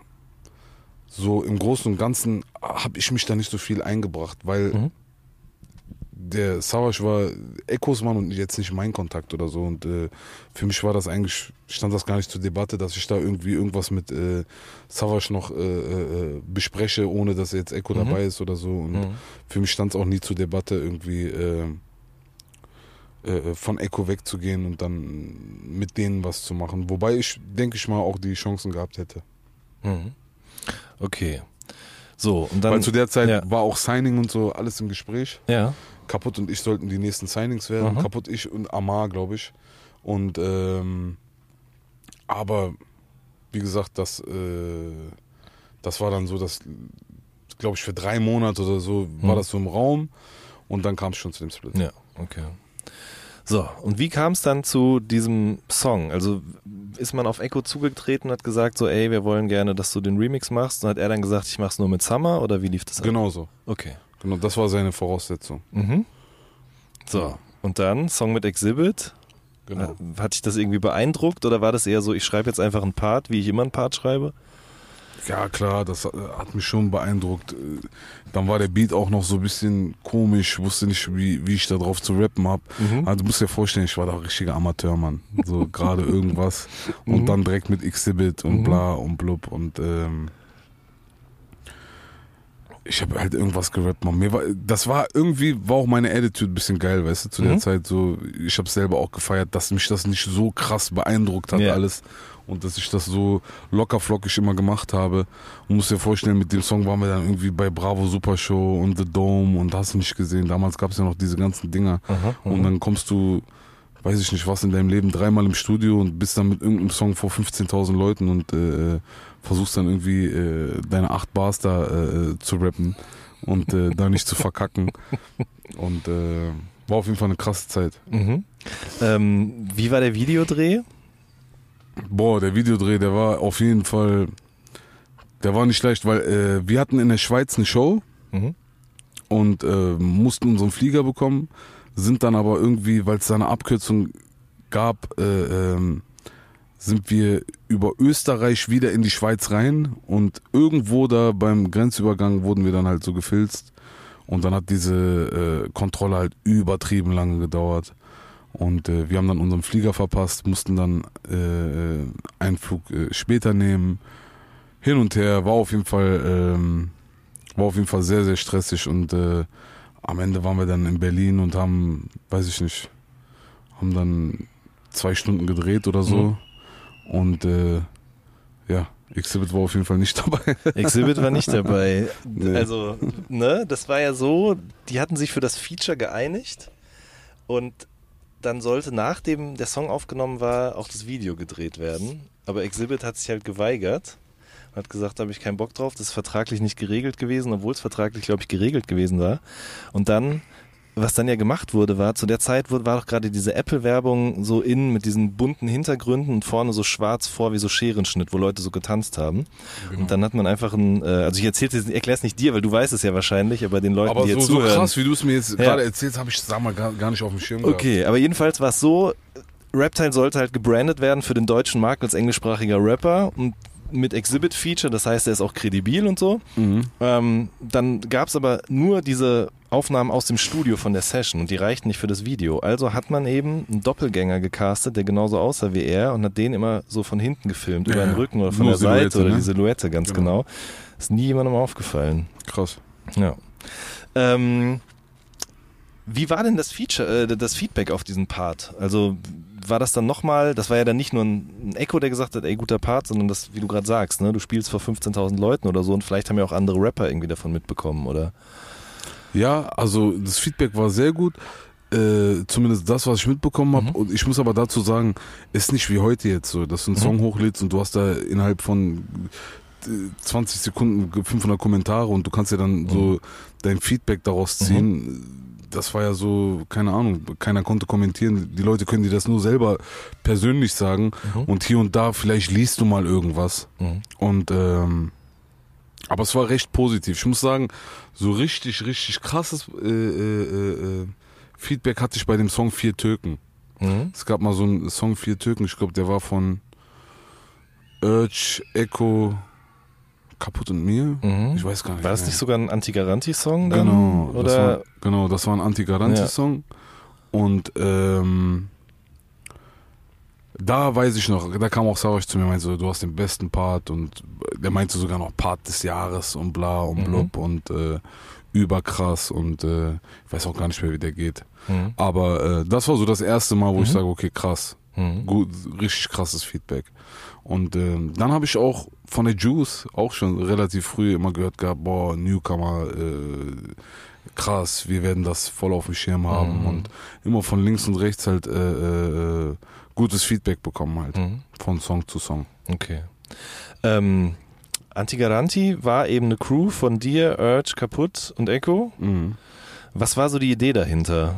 S2: so im Großen und Ganzen habe ich mich da nicht so viel eingebracht, weil der Savage war Echos Mann und jetzt nicht mein Kontakt oder so. Und äh, für mich war das eigentlich, stand das gar nicht zur Debatte, dass ich da irgendwie irgendwas mit äh, Savage noch äh, äh, bespreche, ohne dass jetzt Echo mhm. dabei ist oder so. Und mhm. für mich stand es auch nie zur Debatte, irgendwie äh, äh, von Echo wegzugehen und dann mit denen was zu machen. Wobei ich, denke ich mal, auch die Chancen gehabt hätte.
S1: Mhm. Okay. So, und dann.
S2: Weil zu der Zeit ja. war auch Signing und so alles im Gespräch.
S1: Ja.
S2: Kaputt und ich sollten die nächsten Signings werden. Mhm. Kaputt ich und Amar, glaube ich. Und ähm, aber wie gesagt, das, äh, das war dann so, dass, glaube ich, für drei Monate oder so mhm. war das so im Raum und dann kam es schon zu dem Split.
S1: Ja, okay. So, und wie kam es dann zu diesem Song? Also ist man auf Echo zugetreten und hat gesagt, so, ey, wir wollen gerne, dass du den Remix machst. Und hat er dann gesagt, ich mach's nur mit Summer oder wie lief das?
S2: Genau so.
S1: Okay.
S2: Genau, das war seine Voraussetzung.
S1: Mhm. So, und dann Song mit Exhibit. Genau. Hat dich das irgendwie beeindruckt oder war das eher so, ich schreibe jetzt einfach einen Part, wie ich immer einen Part schreibe?
S2: Ja, klar, das hat mich schon beeindruckt. Dann war der Beat auch noch so ein bisschen komisch, wusste nicht, wie, wie ich da drauf zu rappen hab. Mhm. Also du musst dir vorstellen, ich war da richtiger Amateur, Mann. So gerade irgendwas. Und mhm. dann direkt mit Exhibit und mhm. bla und blub und ähm, ich habe halt irgendwas gerappt, man. Mir war, das war irgendwie, war auch meine Attitude ein bisschen geil, weißt du, zu der mhm. Zeit so, ich habe selber auch gefeiert, dass mich das nicht so krass beeindruckt hat ja. alles und dass ich das so locker flockig immer gemacht habe. Und muss dir vorstellen, mit dem Song waren wir dann irgendwie bei Bravo Super Show und The Dome und hast du nicht gesehen. Damals gab es ja noch diese ganzen Dinger. Aha, und dann kommst du, weiß ich nicht was, in deinem Leben dreimal im Studio und bist dann mit irgendeinem Song vor 15.000 Leuten und äh, versuchst dann irgendwie äh, deine acht Bars da äh, zu rappen und äh, da nicht zu verkacken. Und äh, war auf jeden Fall eine krasse Zeit.
S1: Mhm. Ähm, wie war der Videodreh?
S2: Boah, der Videodreh, der war auf jeden Fall, der war nicht leicht, weil äh, wir hatten in der Schweiz eine Show mhm. und äh, mussten unseren Flieger bekommen, sind dann aber irgendwie, weil es da eine Abkürzung gab, äh, ähm, sind wir über Österreich wieder in die Schweiz rein und irgendwo da beim Grenzübergang wurden wir dann halt so gefilzt und dann hat diese äh, Kontrolle halt übertrieben lange gedauert und äh, wir haben dann unseren Flieger verpasst, mussten dann äh, einen Flug äh, später nehmen. Hin und her war auf jeden Fall ähm, war auf jeden Fall sehr sehr stressig und äh, am Ende waren wir dann in Berlin und haben, weiß ich nicht, haben dann zwei Stunden gedreht oder so. Mhm. Und äh, ja, Exhibit war auf jeden Fall nicht dabei.
S1: Exhibit war nicht dabei. Nee. Also, ne, das war ja so, die hatten sich für das Feature geeinigt und dann sollte nachdem der Song aufgenommen war, auch das Video gedreht werden. Aber Exhibit hat sich halt geweigert. Hat gesagt, da habe ich keinen Bock drauf. Das ist vertraglich nicht geregelt gewesen, obwohl es vertraglich, glaube ich, geregelt gewesen war. Und dann was dann ja gemacht wurde, war, zu der Zeit war doch gerade diese Apple-Werbung so in mit diesen bunten Hintergründen und vorne so schwarz vor wie so Scherenschnitt, wo Leute so getanzt haben. Genau. Und dann hat man einfach ein, äh, also ich erzähle es, erkläre es nicht dir, weil du weißt es ja wahrscheinlich, aber den Leuten, aber die so, jetzt zuhören. Aber so
S2: krass, wie du es mir jetzt ja. gerade erzählst, habe ich sag mal gar, gar nicht auf dem Schirm
S1: gehabt. Okay, aber jedenfalls war es so, Reptile sollte halt gebrandet werden für den deutschen Markt als englischsprachiger Rapper und mit Exhibit-Feature, das heißt, er ist auch kredibil und so. Mhm. Ähm, dann gab es aber nur diese Aufnahmen aus dem Studio von der Session und die reichten nicht für das Video. Also hat man eben einen Doppelgänger gecastet, der genauso aussah wie er und hat den immer so von hinten gefilmt, ja, über den Rücken oder von der Seite oder ne? die Silhouette, ganz genau. genau. Ist nie jemandem aufgefallen.
S2: Krass.
S1: Ja. Ähm, wie war denn das Feature, äh, das Feedback auf diesen Part? Also war das dann nochmal, das war ja dann nicht nur ein Echo, der gesagt hat, ey, guter Part, sondern das, wie du gerade sagst, ne, du spielst vor 15.000 Leuten oder so und vielleicht haben ja auch andere Rapper irgendwie davon mitbekommen, oder?
S2: Ja, also das Feedback war sehr gut. Äh, zumindest das, was ich mitbekommen habe.
S1: Mhm.
S2: Und ich muss aber dazu sagen, ist nicht wie heute jetzt so, dass du einen
S1: Mhm.
S2: Song hochlädst und du hast da innerhalb von äh, 20 Sekunden 500 Kommentare und du kannst ja dann so
S1: Mhm.
S2: dein Feedback daraus ziehen. Das war ja so, keine Ahnung, keiner konnte kommentieren. Die Leute können dir das nur selber persönlich sagen
S1: Mhm.
S2: und hier und da vielleicht liest du mal irgendwas.
S1: Mhm.
S2: Und ähm, aber es war recht positiv. Ich muss sagen, so richtig, richtig krasses äh, äh, äh, Feedback hatte ich bei dem Song Vier Türken.
S1: Mhm.
S2: Es gab mal so einen Song Vier Türken, ich glaube, der war von Urge, Echo, Kaputt und mir.
S1: Mhm.
S2: Ich weiß gar nicht.
S1: War das nicht sogar ein Anti-Garanti-Song?
S2: Genau, das war, genau, das war ein Anti-Garanti-Song. Und ähm, da weiß ich noch, da kam auch Savage zu mir und meinte so, du hast den besten Part und der meinte sogar noch Part des Jahres und bla und
S1: Mhm.
S2: blub und äh, überkrass und äh, ich weiß auch gar nicht mehr, wie der geht.
S1: Mhm.
S2: Aber äh, das war so das erste Mal, wo ich
S1: Mhm.
S2: sage, okay, krass,
S1: Mhm.
S2: gut, richtig krasses Feedback. Und ähm, dann habe ich auch von der Juice auch schon relativ früh immer gehört gehabt, boah, Newcomer, äh, krass, wir werden das voll auf dem Schirm haben
S1: Mhm.
S2: und immer von links und rechts halt äh, äh, gutes Feedback bekommen halt,
S1: Mhm.
S2: von Song zu Song.
S1: Okay. Ähm, Antigaranti war eben eine Crew von dir, Urge, Kaputt und Echo.
S2: Mhm.
S1: Was war so die Idee dahinter?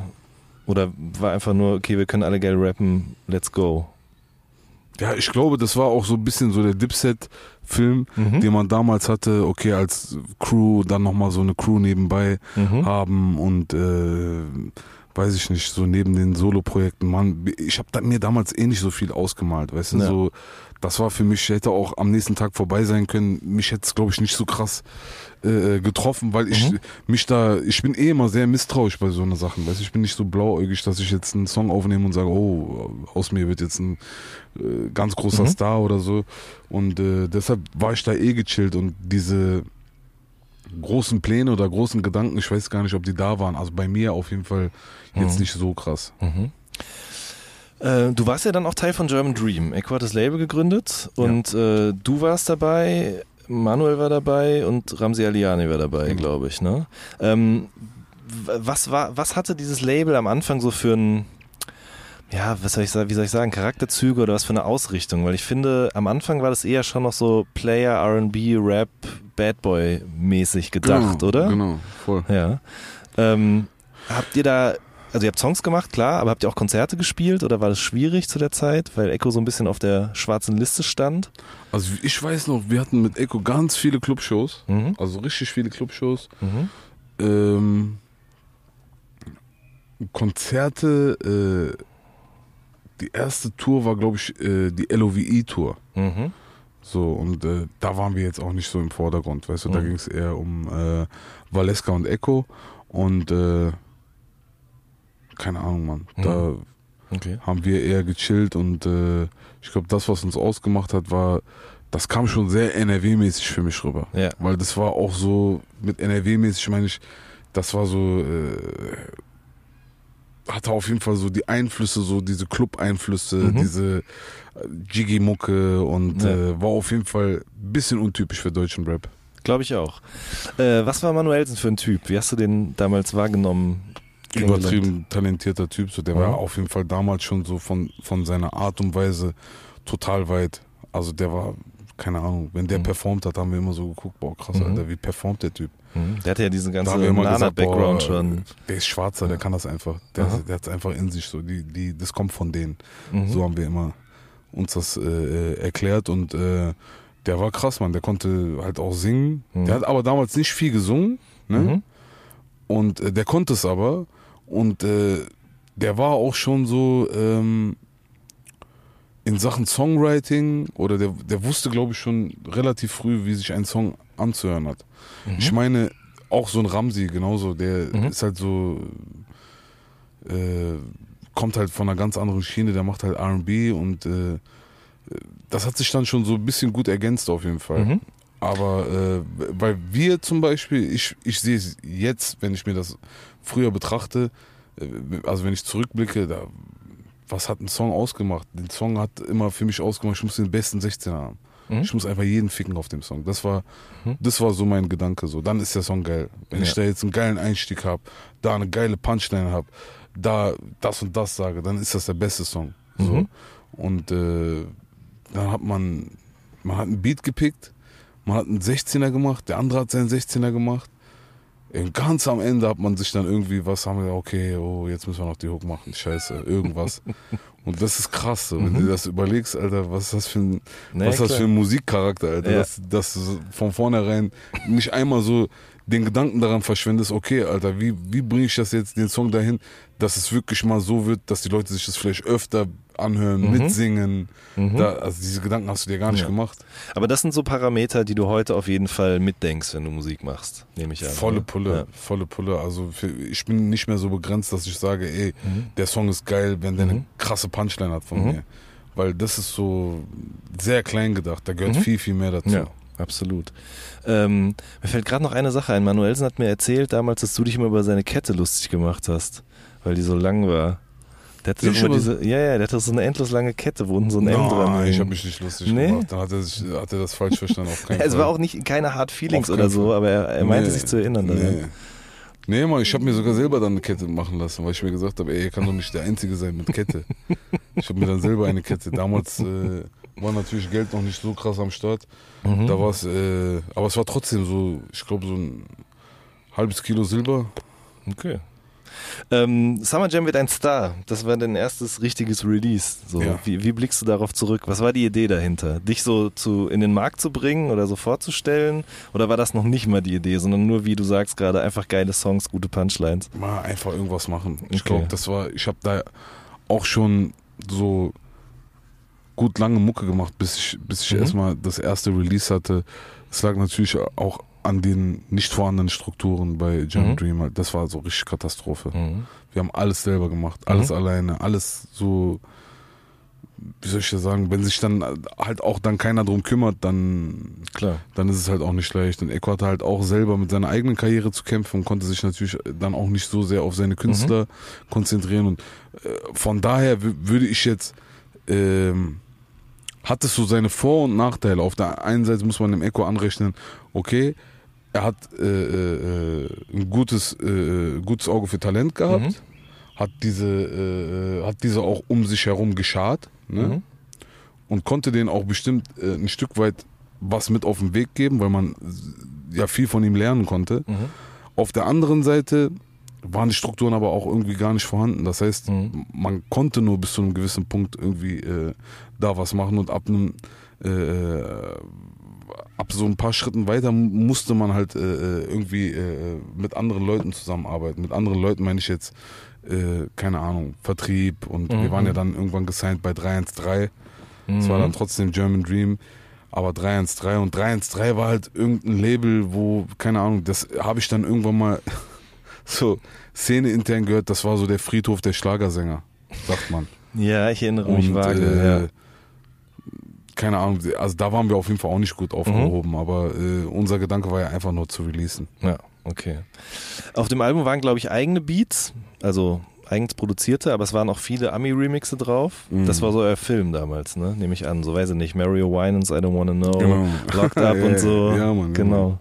S1: Oder war einfach nur, okay, wir können alle geil rappen, let's go?
S2: Ja, ich glaube, das war auch so ein bisschen so der Dipset-Film,
S1: Mhm.
S2: den man damals hatte, okay, als Crew, dann nochmal so eine Crew nebenbei
S1: Mhm.
S2: haben und äh, weiß ich nicht, so neben den Solo-Projekten, man, ich habe da, mir damals eh nicht so viel ausgemalt, weißt du,
S1: Ja.
S2: so, das war für mich, hätte auch am nächsten Tag vorbei sein können, mich hätte es, glaube ich, nicht so krass äh, getroffen, weil ich
S1: Mhm.
S2: mich da, ich bin eh immer sehr misstrauisch bei so einer Sachen, weißt du, ich bin nicht so blauäugig, dass ich jetzt einen Song aufnehme und sage, oh, aus mir wird jetzt ein äh, ganz großer
S1: Mhm.
S2: Star oder so und äh, deshalb war ich da eh gechillt und diese großen Pläne oder großen Gedanken, ich weiß gar nicht, ob die da waren. Also bei mir auf jeden Fall jetzt
S1: Mhm.
S2: nicht so krass.
S1: Mhm. Äh, du warst ja dann auch Teil von German Dream. Echo hat das Label gegründet und äh, du warst dabei, Manuel war dabei und Ramsi Aliani war dabei,
S2: Genau.
S1: glaube ich. Ne? Ähm, was, war, was hatte dieses Label am Anfang so für ein, ja, was soll ich sagen, wie soll ich sagen, Charakterzüge oder was für eine Ausrichtung? Weil ich finde, am Anfang war das eher schon noch so Player, RB, Rap, Bad Boy mäßig gedacht,
S2: genau,
S1: oder?
S2: Genau, voll.
S1: Ja. Ähm, habt ihr da, also ihr habt Songs gemacht, klar, aber habt ihr auch Konzerte gespielt oder war das schwierig zu der Zeit, weil Echo so ein bisschen auf der schwarzen Liste stand?
S2: Also ich weiß noch, wir hatten mit Echo ganz viele Clubshows,
S1: Mhm.
S2: also richtig viele Clubshows.
S1: Mhm.
S2: Ähm, Konzerte, äh, die erste Tour war, glaube ich, äh, die LOVE-Tour.
S1: Mhm.
S2: So, und äh, da waren wir jetzt auch nicht so im Vordergrund, weißt du, da
S1: Mhm.
S2: ging es eher um äh, Valeska und Echo und äh, keine Ahnung, Mann. Da
S1: Okay.
S2: haben wir eher gechillt und äh, ich glaube, das, was uns ausgemacht hat, war, das kam schon sehr NRW-mäßig für mich rüber.
S1: Ja.
S2: Weil das war auch so, mit NRW-mäßig meine ich, das war so, äh, hatte auf jeden Fall so die Einflüsse, so diese Club-Einflüsse,
S1: Mhm.
S2: diese äh, Jiggy-Mucke und
S1: Ja.
S2: äh, war auf jeden Fall ein bisschen untypisch für deutschen Rap.
S1: Glaube ich auch. Äh, was war Manuelsen für ein Typ? Wie hast du den damals wahrgenommen?
S2: Übertrieben talentierter Typ, so der
S1: Mhm.
S2: war auf jeden Fall damals schon so von, von seiner Art und Weise total weit. Also der war, keine Ahnung, wenn der
S1: Mhm.
S2: performt hat, haben wir immer so geguckt, boah krass,
S1: Mhm.
S2: Alter, wie performt der Typ.
S1: Mhm. Der hatte ja diesen ganzen Nana-Background schon.
S2: Der ist Schwarzer, der kann das einfach. Der,
S1: Aha.
S2: der hat es einfach in sich so. Die, die, das kommt von denen.
S1: Mhm.
S2: So haben wir immer uns das äh, äh, erklärt und äh, der war krass, Mann. Der konnte halt auch singen.
S1: Mhm.
S2: Der hat aber damals nicht viel gesungen. Ne?
S1: Mhm.
S2: Und äh, der konnte es aber. Und äh, der war auch schon so ähm, in Sachen Songwriting oder der, der wusste, glaube ich, schon relativ früh, wie sich ein Song anzuhören hat.
S1: Mhm.
S2: Ich meine, auch so ein Ramsi genauso, der
S1: Mhm.
S2: ist halt so, äh, kommt halt von einer ganz anderen Schiene, der macht halt RB und äh, das hat sich dann schon so ein bisschen gut ergänzt auf jeden Fall.
S1: Mhm.
S2: Aber äh, weil wir zum Beispiel, ich, ich sehe es jetzt, wenn ich mir das früher betrachte, äh, also wenn ich zurückblicke, da was hat ein Song ausgemacht? Den Song hat immer für mich ausgemacht, ich muss den besten 16er haben.
S1: Mhm.
S2: Ich muss einfach jeden ficken auf dem Song. Das war, das war so mein Gedanke. So, dann ist der Song geil. Wenn ich
S1: Ja.
S2: da jetzt einen geilen Einstieg habe, da eine geile Punchline habe, da das und das sage, dann ist das der beste Song. So.
S1: Mhm.
S2: Und äh, dann hat man, man hat einen Beat gepickt, man hat einen 16er gemacht, der andere hat seinen 16er gemacht. Und ganz am Ende hat man sich dann irgendwie was haben wir, okay, oh, jetzt müssen wir noch die Hook machen, scheiße, irgendwas. Und das ist krass, so, wenn du das überlegst, Alter, was ist das für ein,
S1: Nee,
S2: was ist das für ein Musikcharakter, Alter,
S1: Ja.
S2: dass, dass du von vornherein nicht einmal so den Gedanken daran verschwendest, okay, Alter, wie, wie bringe ich das jetzt, den Song dahin, dass es wirklich mal so wird, dass die Leute sich das vielleicht öfter anhören, mitsingen. Da, also diese Gedanken hast du dir gar nicht
S1: Mhm. Ja.
S2: gemacht.
S1: Aber das sind so Parameter, die du heute auf jeden Fall mitdenkst, wenn du Musik machst, nehme ich an.
S2: Volle? Pulle,
S1: Ja.
S2: volle Pulle. Also für, ich bin nicht mehr so begrenzt, dass ich sage, ey,
S1: Mhm.
S2: der Song ist geil, wenn der eine krasse Punchline hat von mir. Weil das ist so sehr klein gedacht. Da gehört viel, viel mehr dazu.
S1: Mhm. Ja, absolut. Ähm, mir fällt gerade noch eine Sache ein. Manuelsen hat mir erzählt damals, dass du dich immer über seine Kette lustig gemacht hast, weil die so lang war. Der hatte
S2: Ich
S1: doch immer
S2: über-
S1: diese, ja, ja, der hatte so eine endlos lange Kette, wo unten so ein M dran
S2: Nein,
S1: hing.
S2: ich habe mich nicht lustig
S1: Nee?
S2: gemacht. Dann hat er, sich, hat er das falsch verstanden. Auf keinen
S1: Es war auch nicht keine Hard Feelings oder so, aber er, er meinte
S2: Nee,
S1: sich zu erinnern daran.
S2: Nee, nee Mann, ich habe mir sogar selber dann eine Kette machen lassen, weil ich mir gesagt habe, ey, er kann doch nicht der Einzige sein mit Kette. ich habe mir dann selber eine Kette. Damals äh, war natürlich Geld noch nicht so krass am Start.
S1: Mhm.
S2: Da war es, äh, aber es war trotzdem so, ich glaube, so ein halbes Kilo Silber.
S1: Okay. Ähm, Summer Jam wird ein Star. Das war dein erstes richtiges Release. So,
S2: Ja.
S1: wie, wie blickst du darauf zurück? Was war die Idee dahinter? Dich so zu, in den Markt zu bringen oder so vorzustellen? Oder war das noch nicht mal die Idee, sondern nur, wie du sagst gerade, einfach geile Songs, gute Punchlines?
S2: Mal einfach irgendwas machen. Ich
S1: Okay.
S2: glaube, das war, ich habe da auch schon so gut lange Mucke gemacht, bis ich, bis ich
S1: Mhm.
S2: erstmal das erste Release hatte. Es lag natürlich auch an den nicht vorhandenen Strukturen bei Jam
S1: Mhm.
S2: Dream. halt. Das war so richtig Katastrophe.
S1: Mhm.
S2: Wir haben alles selber gemacht, alles
S1: Mhm.
S2: alleine, alles so, wie soll ich das sagen, wenn sich dann halt auch dann keiner drum kümmert, dann
S1: Klar.
S2: dann ist es halt auch nicht leicht. Und Eko hatte halt auch selber mit seiner eigenen Karriere zu kämpfen und konnte sich natürlich dann auch nicht so sehr auf seine Künstler konzentrieren. Und äh, von daher wü- würde ich jetzt, ähm, hat es so seine Vor- und Nachteile. Auf der einen Seite muss man dem Eko anrechnen, okay, er hat äh, äh, ein gutes, äh, gutes Auge für Talent gehabt,
S1: Mhm.
S2: hat diese, äh, hat diese auch um sich herum geschart. Ne?
S1: Mhm.
S2: und konnte denen auch bestimmt äh, ein Stück weit was mit auf den Weg geben, weil man äh, ja viel von ihm lernen konnte.
S1: Mhm.
S2: Auf der anderen Seite waren die Strukturen aber auch irgendwie gar nicht vorhanden. Das heißt,
S1: Mhm.
S2: man konnte nur bis zu einem gewissen Punkt irgendwie äh, da was machen und ab einem äh, ab so ein paar Schritten weiter musste man halt äh, irgendwie äh, mit anderen Leuten zusammenarbeiten. Mit anderen Leuten meine ich jetzt, äh, keine Ahnung, Vertrieb und
S1: Mhm.
S2: wir waren ja dann irgendwann gesigned bei 313. Es war dann trotzdem German Dream, aber 313 und 313 war halt irgendein Label, wo, keine Ahnung, das habe ich dann irgendwann mal so Szene intern gehört, das war so der Friedhof der Schlagersänger, sagt man.
S1: Ja, ich erinnere mich
S2: Und,
S1: vage.
S2: äh,
S1: ja.
S2: Keine Ahnung, also da waren wir auf jeden Fall auch nicht
S1: Mhm.
S2: gut aufgehoben, aber äh, unser Gedanke war ja einfach nur zu releasen.
S1: ja, okay. Auf dem Album waren, glaube ich, eigene Beats, also eigens produzierte, aber es waren auch viele Ami-Remixe drauf.
S2: Mhm.
S1: Das war so euer Film damals, ne? Nehme ich an. So weiß ich nicht. Mario Winans I Don't Wanna Know,
S2: Genau.
S1: Locked Up
S2: Ja,
S1: und so.
S2: ja, Mann,
S1: genau.
S2: genau.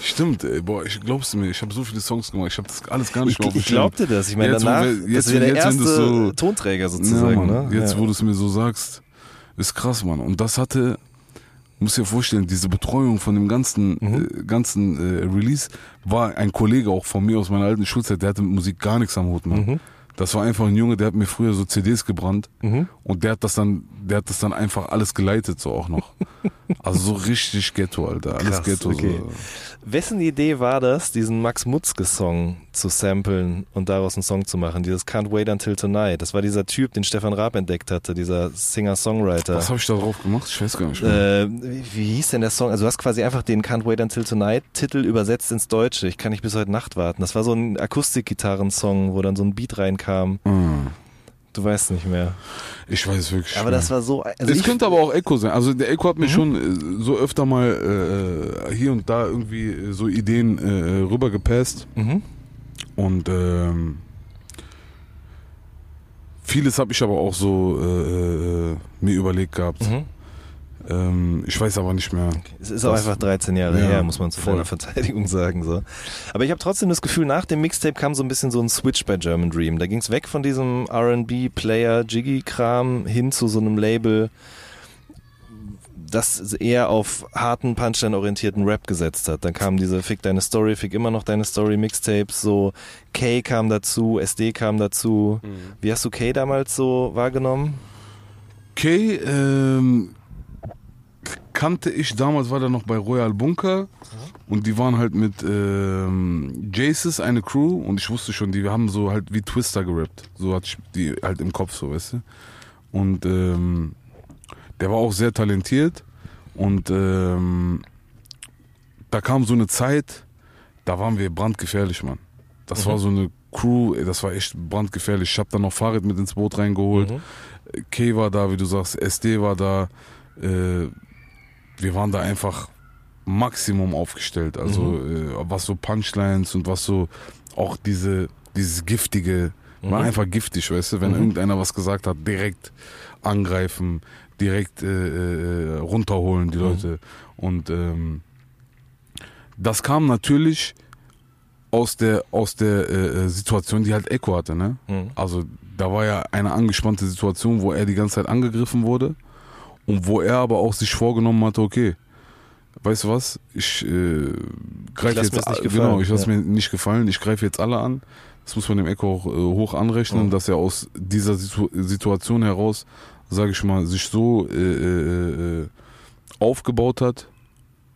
S2: Stimmt, ey, boah, ich glaub's mir, ich habe so viele Songs gemacht, ich habe das alles gar nicht
S1: Ich,
S2: mehr dem
S1: ich
S2: Schirm.
S1: glaubte das. Ich meine,
S2: Jetzt,
S1: danach,
S2: wir-
S1: das
S2: jetzt,
S1: ist ja der
S2: jetzt,
S1: erste
S2: so-
S1: Tonträger
S2: Ja,
S1: sozusagen.
S2: Mann,
S1: ne?
S2: Jetzt,
S1: ja.
S2: wo du es mir so sagst, ist krass, Mann. Und das hatte, muss dir vorstellen, diese Betreuung von dem ganzen,
S1: Mhm.
S2: äh, ganzen äh, Release war ein Kollege auch von mir aus meiner alten Schulzeit, der hatte mit Musik gar nichts am Hut, Mann.
S1: Mhm.
S2: Das war einfach ein Junge, der hat mir früher so CDs gebrannt
S1: Mhm.
S2: und der hat das dann, der hat das dann einfach alles geleitet, so auch noch. also so richtig Ghetto, Alter. Alles
S1: Krass,
S2: Ghetto.
S1: okay.
S2: So.
S1: Wessen Idee war das, diesen Max Mutzke-Song zu samplen und daraus einen Song zu machen? Dieses Can't Wait Until Tonight. Das war dieser Typ, den Stefan Raab entdeckt hatte, dieser Singer-Songwriter.
S2: Was habe ich da drauf gemacht? Ich weiß gar nicht mehr.
S1: Äh, wie hieß denn der Song? Also du hast quasi einfach den Can't Wait Until Tonight Titel übersetzt ins Deutsche. Ich kann nicht bis heute Nacht warten. Das war so ein Akustikgitarrensong, wo dann so ein Beat reinkam.
S2: Ah,
S1: Du weißt nicht mehr.
S2: ich weiß wirklich
S1: Aber
S2: nicht mehr.
S1: das war so. Also
S2: es könnte aber auch Echo sein. Also der Echo hat
S1: Mhm.
S2: mir schon äh, so öfter mal äh, hier und da irgendwie äh, so Ideen äh, rübergepasst.
S1: Mhm.
S2: Und ähm, Vieles habe ich aber auch so äh, äh, mir überlegt gehabt.
S1: Mhm.
S2: Ähm, ich weiß aber nicht mehr.
S1: Es ist auch einfach 13 Jahre
S2: Ja,
S1: her, muss man zu
S2: voll.
S1: deiner Verteidigung sagen. So. Aber ich habe trotzdem das Gefühl, nach dem Mixtape kam so ein bisschen so ein Switch bei German Dream. Da ging es weg von diesem RB-Player, Jiggy-Kram hin zu so einem Label, das eher auf harten, Punchline-orientierten Rap gesetzt hat. Dann kam diese Fick deine Story, Fick immer noch deine Story Mixtapes, so K kam dazu, SD kam dazu. Wie hast du K damals so wahrgenommen?
S2: Okay, ähm, kannte ich damals, war der noch bei Royal Bunker und die waren halt mit ähm, Jaces, eine Crew und ich wusste schon, die haben so halt wie Twister gerappt. So hatte ich die halt im Kopf, so weißt du. Und ähm, der war auch sehr talentiert und ähm, da kam so eine Zeit, da waren wir brandgefährlich, Mann. Das
S1: Mhm.
S2: war so eine Crew, das war echt brandgefährlich. Ich habe dann noch Fahrrad mit ins Boot reingeholt.
S1: Mhm.
S2: K war da, wie du sagst, SD war da. Äh, wir waren da einfach Maximum aufgestellt. Also äh, was so Punchlines und was so auch diese dieses giftige war
S1: Mhm.
S2: einfach giftig, weißt du, wenn
S1: Mhm.
S2: irgendeiner was gesagt hat, direkt angreifen, direkt äh, äh, runterholen die
S1: Mhm.
S2: Leute und ähm, das kam natürlich aus der aus der äh, äh, Situation, die halt Echo hatte, ne?
S1: Mhm.
S2: Also da war ja eine angespannte Situation, wo er die ganze Zeit angegriffen wurde und wo er aber auch sich vorgenommen hatte, okay, weißt du was, ich äh, greife jetzt,
S1: nicht gefallen,
S2: genau, ich lasse
S1: ja.
S2: mir nicht gefallen, ich greife jetzt alle an. Das muss man dem Echo auch äh, hoch anrechnen,
S1: Mhm.
S2: dass er aus dieser Situ Situation heraus, sage ich mal, sich so äh, äh, äh, aufgebaut hat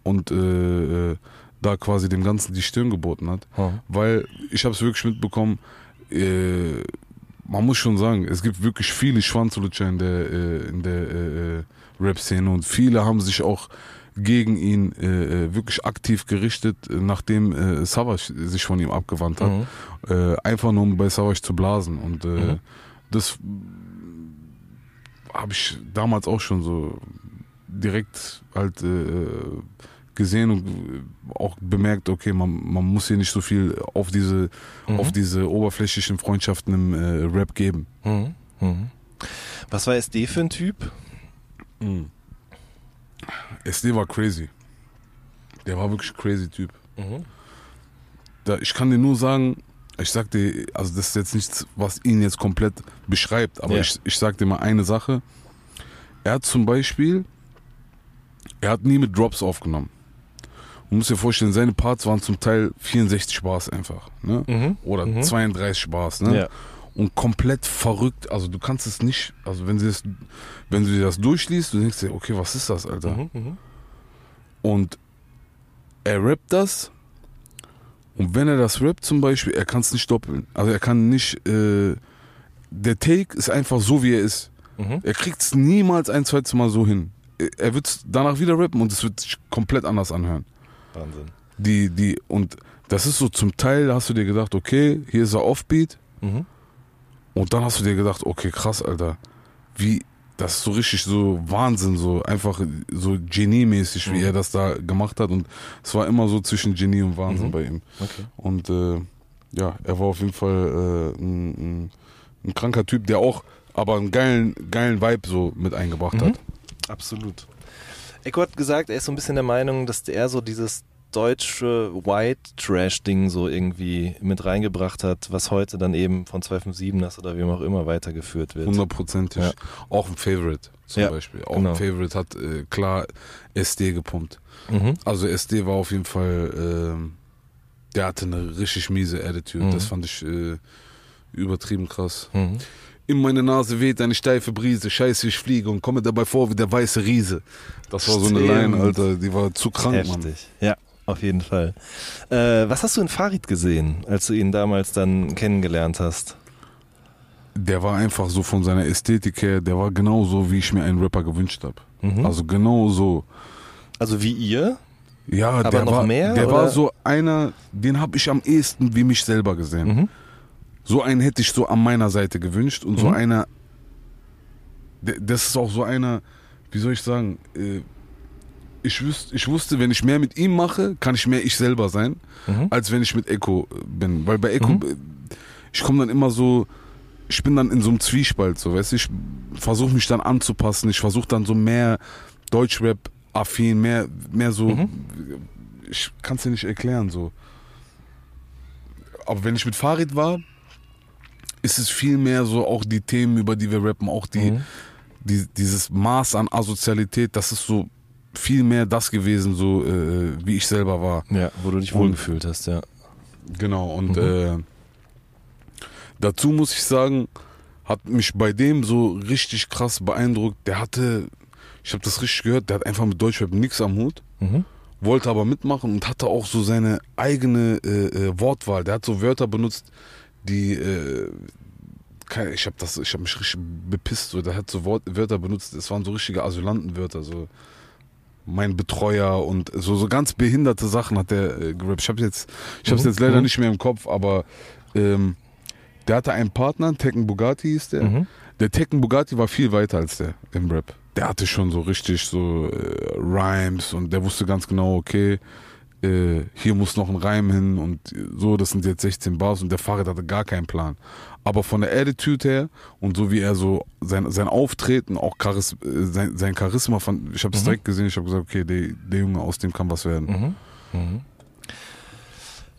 S2: und äh, äh, da quasi dem Ganzen die Stirn geboten hat
S1: Mhm.
S2: weil ich habe es wirklich mitbekommen, äh, man muss schon sagen, es gibt wirklich viele Schwanzlutscher in der, in der Rap-Szene und viele haben sich auch gegen ihn äh, wirklich aktiv gerichtet, nachdem äh, Savage sich von ihm abgewandt hat.
S1: Mhm.
S2: Äh, einfach nur um bei Savage zu blasen. Und äh,
S1: Mhm.
S2: das habe ich damals auch schon so direkt halt äh, gesehen und auch bemerkt, okay, man, man muss hier nicht so viel auf diese,
S1: Mhm.
S2: auf diese oberflächlichen Freundschaften im äh, Rap geben.
S1: Mhm. Mhm. Was war SD für ein Typ?
S2: SD war crazy. Der war wirklich crazy Typ.
S1: Mhm.
S2: Da, ich kann dir nur sagen, ich sag dir, also das ist jetzt nichts, was ihn jetzt komplett beschreibt, aber
S1: Ja.
S2: ich, ich sag dir mal eine Sache. Er hat zum Beispiel, er hat nie mit Drops aufgenommen. Du musst dir vorstellen, seine Parts waren zum Teil 64 Bars einfach, ne?
S1: Mhm.
S2: Oder
S1: Mhm.
S2: 32 Bars, ne?
S1: Ja.
S2: Und komplett verrückt, also du kannst es nicht, also wenn sie das, wenn du dir das durchliest, du denkst dir, okay, was ist das, Alter?
S1: Mhm. Mhm.
S2: Und er rappt das. Und wenn er das rappt zum Beispiel, er kann es nicht doppeln. Also er kann nicht, äh, der Take ist einfach so, wie er ist.
S1: Mhm.
S2: Er kriegt es niemals ein zweites Mal so hin. Er wird es danach wieder rappen und es wird sich komplett anders anhören.
S1: Wahnsinn.
S2: Die, die, und das ist so zum Teil, hast du dir gedacht, okay, hier ist er Offbeat.
S1: Mhm.
S2: Und dann hast du dir gedacht, okay, krass, Alter. Wie, das ist so richtig so Wahnsinn, so einfach so Genie-mäßig, wie
S1: Mhm.
S2: er das da gemacht hat. Und es war immer so zwischen Genie und Wahnsinn
S1: Mhm.
S2: bei ihm.
S1: Okay.
S2: Und äh, ja, er war auf jeden Fall äh, ein, ein, ein kranker Typ, der auch aber einen geilen, geilen Vibe so mit eingebracht
S1: Mhm.
S2: hat.
S1: Absolut. Ecko hat gesagt, er ist so ein bisschen der Meinung, dass er so dieses deutsche White Trash Ding so irgendwie mit reingebracht hat, was heute dann eben von 257 das oder wie auch immer weitergeführt wird.
S2: Hundertprozentig.
S1: Ja.
S2: Auch ein Favorite zum
S1: Ja,
S2: Beispiel. Auch
S1: genau.
S2: ein Favorite hat äh, klar SD gepumpt.
S1: Mhm.
S2: Also SD war auf jeden Fall, ähm, der hatte eine richtig miese Attitude.
S1: Mhm.
S2: Das fand ich äh, übertrieben krass.
S1: Mhm.
S2: In meine Nase weht eine steife Brise, scheiße, ich fliege und komme dabei vor wie der weiße Riese. Das war so eine. Line, Alter, die war zu krank, Mann.
S1: Heftig. Ja, auf jeden Fall. Äh, was hast du in Farid gesehen, als du ihn damals dann kennengelernt hast?
S2: Der war einfach so von seiner Ästhetik her, der war genauso, wie ich mir einen Rapper gewünscht habe.
S1: Mhm.
S2: Also genau so.
S1: Also wie ihr?
S2: Ja,
S1: Aber
S2: der
S1: noch
S2: war,
S1: mehr,
S2: der war so einer, den habe ich am ehesten wie mich selber gesehen.
S1: Mhm.
S2: So einen hätte ich so an meiner Seite gewünscht und so
S1: Mhm.
S2: einer, der- das ist auch so einer, wie soll ich sagen, äh, ich, wüs ich wusste, wenn ich mehr mit ihm mache, kann ich mehr ich selber sein,
S1: Mhm.
S2: als wenn ich mit Echo äh, bin. Weil bei Echo,
S1: Mhm.
S2: äh, ich komme dann immer so, ich bin dann in so einem Zwiespalt, so, weißt du, ich versuche mich dann anzupassen, ich versuche dann so mehr Deutschrap-affin, mehr, mehr so,
S1: Mhm.
S2: ich kann es dir nicht erklären, so. Aber wenn ich mit Farid war, ist es viel mehr so auch die Themen, über die wir rappen, auch die,
S1: Mhm.
S2: die dieses Maß an Asozialität, das ist so viel mehr das gewesen, so äh, wie ich selber war.
S1: Ja, wo du dich wohlgefühlt hast, ja.
S2: Genau, und
S1: Mhm.
S2: äh, dazu muss ich sagen, hat mich bei dem so richtig krass beeindruckt. Der hatte, ich habe das richtig gehört, der hat einfach mit Deutschrap nichts am Hut,
S1: Mhm.
S2: wollte aber mitmachen und hatte auch so seine eigene äh, äh, Wortwahl. Der hat so Wörter benutzt, die äh, keine, ich habe das, ich habe mich richtig bepisst. So, der hat so Wort, Wörter benutzt. Es waren so richtige Asylantenwörter, so mein Betreuer und so so ganz behinderte Sachen hat der äh, gerappt. Ich habe jetzt, ich habe es
S1: Mhm.
S2: jetzt leider
S1: Mhm.
S2: nicht mehr im Kopf, aber ähm, der hatte einen Partner, Tekken Bugatti hieß der.
S1: Mhm.
S2: Der Tekken Bugatti war viel weiter als der im Rap. Der hatte schon so richtig so äh, Rhymes und der wusste ganz genau, okay, äh, hier muss noch ein Reim hin und so, das sind jetzt 16 Bars und der Fahrrad hatte gar keinen Plan. Aber von der Attitude her und so wie er so sein, sein Auftreten, auch Charis, äh, sein, sein Charisma, fand, ich habe es
S1: Mhm.
S2: direkt gesehen, ich habe gesagt, okay, der, der Junge, aus dem kann was werden.
S1: Mhm. Mhm.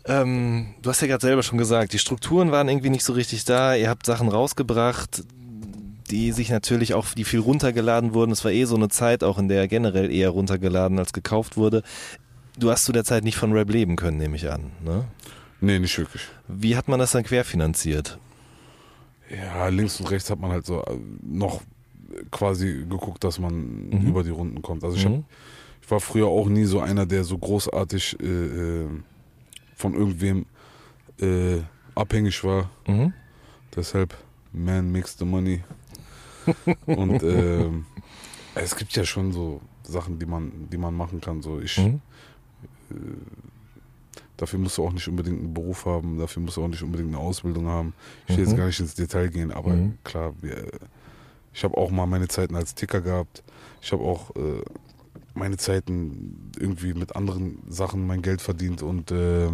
S1: Ähm, du hast ja gerade selber schon gesagt, die Strukturen waren irgendwie nicht so richtig da. Ihr habt Sachen rausgebracht, die sich natürlich auch, die viel runtergeladen wurden. Es war eh so eine Zeit, auch in der generell eher runtergeladen als gekauft wurde. Du hast zu der Zeit nicht von Rap leben können, nehme ich an. Ne?
S2: Nee, nicht wirklich.
S1: Wie hat man das dann querfinanziert?
S2: Ja, links und rechts hat man halt so äh, noch quasi geguckt, dass man
S1: Mhm.
S2: über die Runden kommt. Also ich, hab,
S1: Mhm.
S2: ich war früher auch nie so einer, der so großartig äh, äh, von irgendwem äh, abhängig war.
S1: Mhm.
S2: Deshalb, man makes the money. und ähm, es gibt ja schon so Sachen, die man, die man machen kann. So ich,
S1: Mhm.
S2: Dafür musst du auch nicht unbedingt einen Beruf haben, dafür musst du auch nicht unbedingt eine Ausbildung haben. Ich will
S1: Mhm.
S2: jetzt gar nicht ins Detail gehen, aber
S1: Mhm.
S2: klar, ich habe auch mal meine Zeiten als Ticker gehabt. Ich habe auch äh, meine Zeiten irgendwie mit anderen Sachen mein Geld verdient und äh,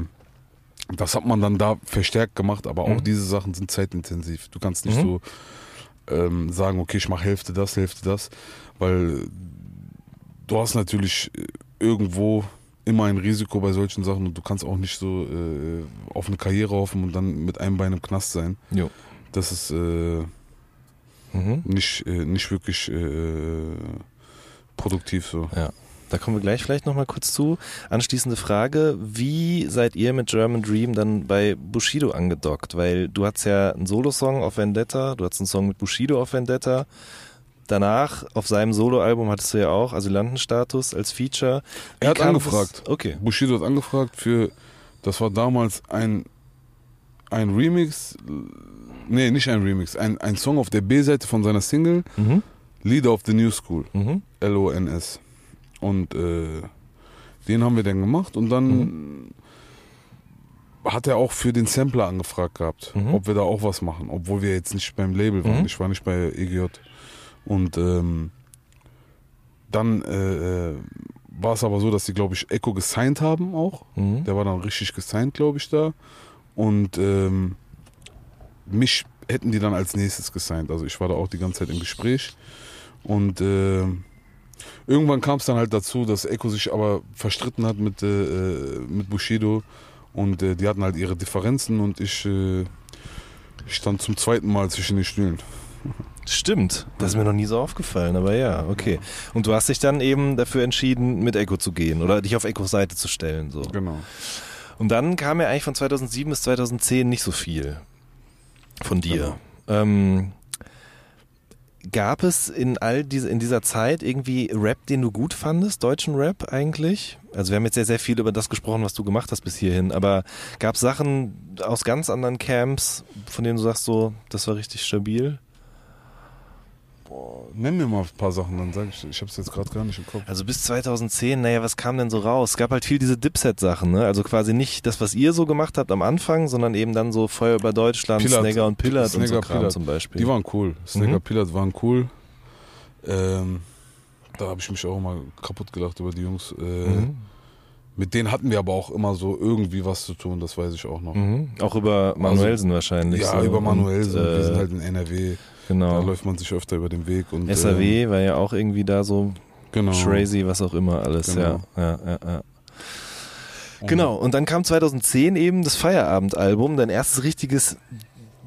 S2: das hat man dann da verstärkt gemacht, aber auch
S1: Mhm.
S2: diese Sachen sind zeitintensiv. Du kannst nicht
S1: Mhm.
S2: so ähm, sagen, okay, ich mache Hälfte das, Hälfte das, weil du hast natürlich irgendwo immer ein Risiko bei solchen Sachen und du kannst auch nicht so äh, auf eine Karriere hoffen und dann mit einem Bein im Knast sein.
S1: Jo.
S2: Das ist äh,
S1: Mhm.
S2: nicht, äh, nicht wirklich äh, produktiv so.
S1: Da kommen wir gleich vielleicht nochmal kurz zu. Anschließende Frage, wie seid ihr mit German Dream dann bei Bushido angedockt? Weil du hattest ja einen Solosong auf Vendetta, du hattest einen Song mit Bushido auf Vendetta. Danach, auf seinem Soloalbum hattest du ja auch Asylantenstatus als Feature. Wie
S2: Er hat
S1: kam das-
S2: angefragt.
S1: Okay.
S2: Bushido hat angefragt für, das war damals ein, ein Remix, nee, nicht ein Remix, ein, ein Song auf der B-Seite von seiner Single,
S1: Mhm.
S2: Leader of the New School,
S1: Mhm.
S2: L-O-N-S. Und äh, den haben wir dann gemacht und dann
S1: Mhm.
S2: hat er auch für den Sampler angefragt gehabt,
S1: Mhm.
S2: ob wir da auch was machen, obwohl wir jetzt nicht beim Label waren.
S1: Mhm.
S2: Ich war nicht bei EGJ. Und ähm, dann äh, äh, war es aber so, dass sie, glaube ich, Echo gesigned haben auch.
S1: Mhm.
S2: Der war dann richtig gesigned, glaube ich, da. Und ähm, mich hätten die dann als nächstes gesigned. Also ich war da auch die ganze Zeit im Gespräch. Und äh, irgendwann kam es dann halt dazu, dass Echo sich aber verstritten hat mit, äh, äh, mit Bushido. Und äh, die hatten halt ihre Differenzen und ich äh, stand zum zweiten Mal zwischen den Stühlen.
S1: Stimmt, das ist mir noch nie so aufgefallen, aber ja, okay. Und du hast dich dann eben dafür entschieden, mit Echo zu gehen oder dich auf Echos Seite zu stellen. So.
S2: Genau.
S1: Und dann kam ja eigentlich von 2007 bis 2010 nicht so viel von dir. Ähm, gab es in all diese, in dieser Zeit irgendwie Rap, den du gut fandest, deutschen Rap eigentlich? Also wir haben jetzt sehr, sehr viel über das gesprochen, was du gemacht hast bis hierhin, aber gab es Sachen aus ganz anderen Camps, von denen du sagst so, das war richtig stabil?
S2: Boah, nenn mir mal ein paar Sachen, dann sag ich, ich hab's jetzt gerade gar nicht im Kopf.
S1: Also bis 2010, naja, was kam denn so raus? Es gab halt viel diese Dipset-Sachen, ne? Also quasi nicht das, was ihr so gemacht habt am Anfang, sondern eben dann so Feuer über Deutschland,
S2: Pillard.
S1: Snagger und Pillard und so Kram zum Beispiel.
S2: Die waren cool. Snagger
S1: Mhm.
S2: Pillard waren cool. Ähm, da habe ich mich auch immer kaputt gelacht über die Jungs. Äh,
S1: mhm.
S2: Mit denen hatten wir aber auch immer so irgendwie was zu tun, das weiß ich auch noch.
S1: Mhm. Auch über Manuelsen wahrscheinlich.
S2: Ja,
S1: so.
S2: über Manuelsen.
S1: Und,
S2: wir sind
S1: äh,
S2: halt in NRW. Da
S1: genau.
S2: läuft man sich öfter über den Weg. Und,
S1: SAW war ja auch irgendwie da so
S2: genau.
S1: crazy, was auch immer alles.
S2: Genau.
S1: Ja, ja, ja, ja.
S2: Und
S1: Genau, und dann kam 2010 eben das Feierabendalbum, dein erstes richtiges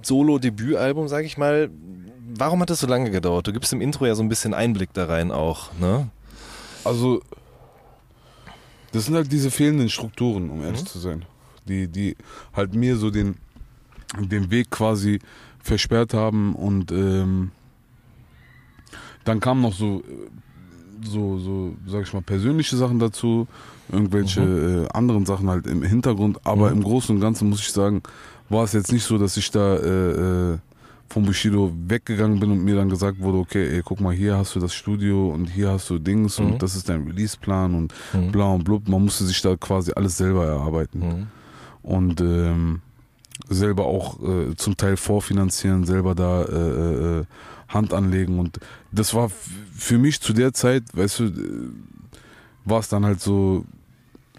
S1: Solo-Debütalbum, sag ich mal. Warum hat das so lange gedauert? Du gibst im Intro ja so ein bisschen Einblick da rein auch, ne?
S2: Also, das sind halt diese fehlenden Strukturen, um ehrlich
S1: Mhm.
S2: zu sein. Die, die halt mir so den, den Weg quasi versperrt haben und ähm, dann kamen noch so, so, so, sag ich mal, persönliche Sachen dazu, irgendwelche äh, anderen Sachen halt im Hintergrund, aber
S1: Mhm.
S2: im Großen und Ganzen muss ich sagen, war es jetzt nicht so, dass ich da äh, äh, vom Bushido weggegangen bin und mir dann gesagt wurde, okay, ey, guck mal, hier hast du das Studio und hier hast du Dings
S1: Mhm.
S2: und das ist dein Releaseplan und
S1: Mhm.
S2: bla und blub. Man musste sich da quasi alles selber erarbeiten
S1: Mhm.
S2: und ähm, selber auch äh, zum Teil vorfinanzieren, selber da äh, äh, Hand anlegen und das war für mich zu der Zeit, weißt du, äh, war es dann halt so,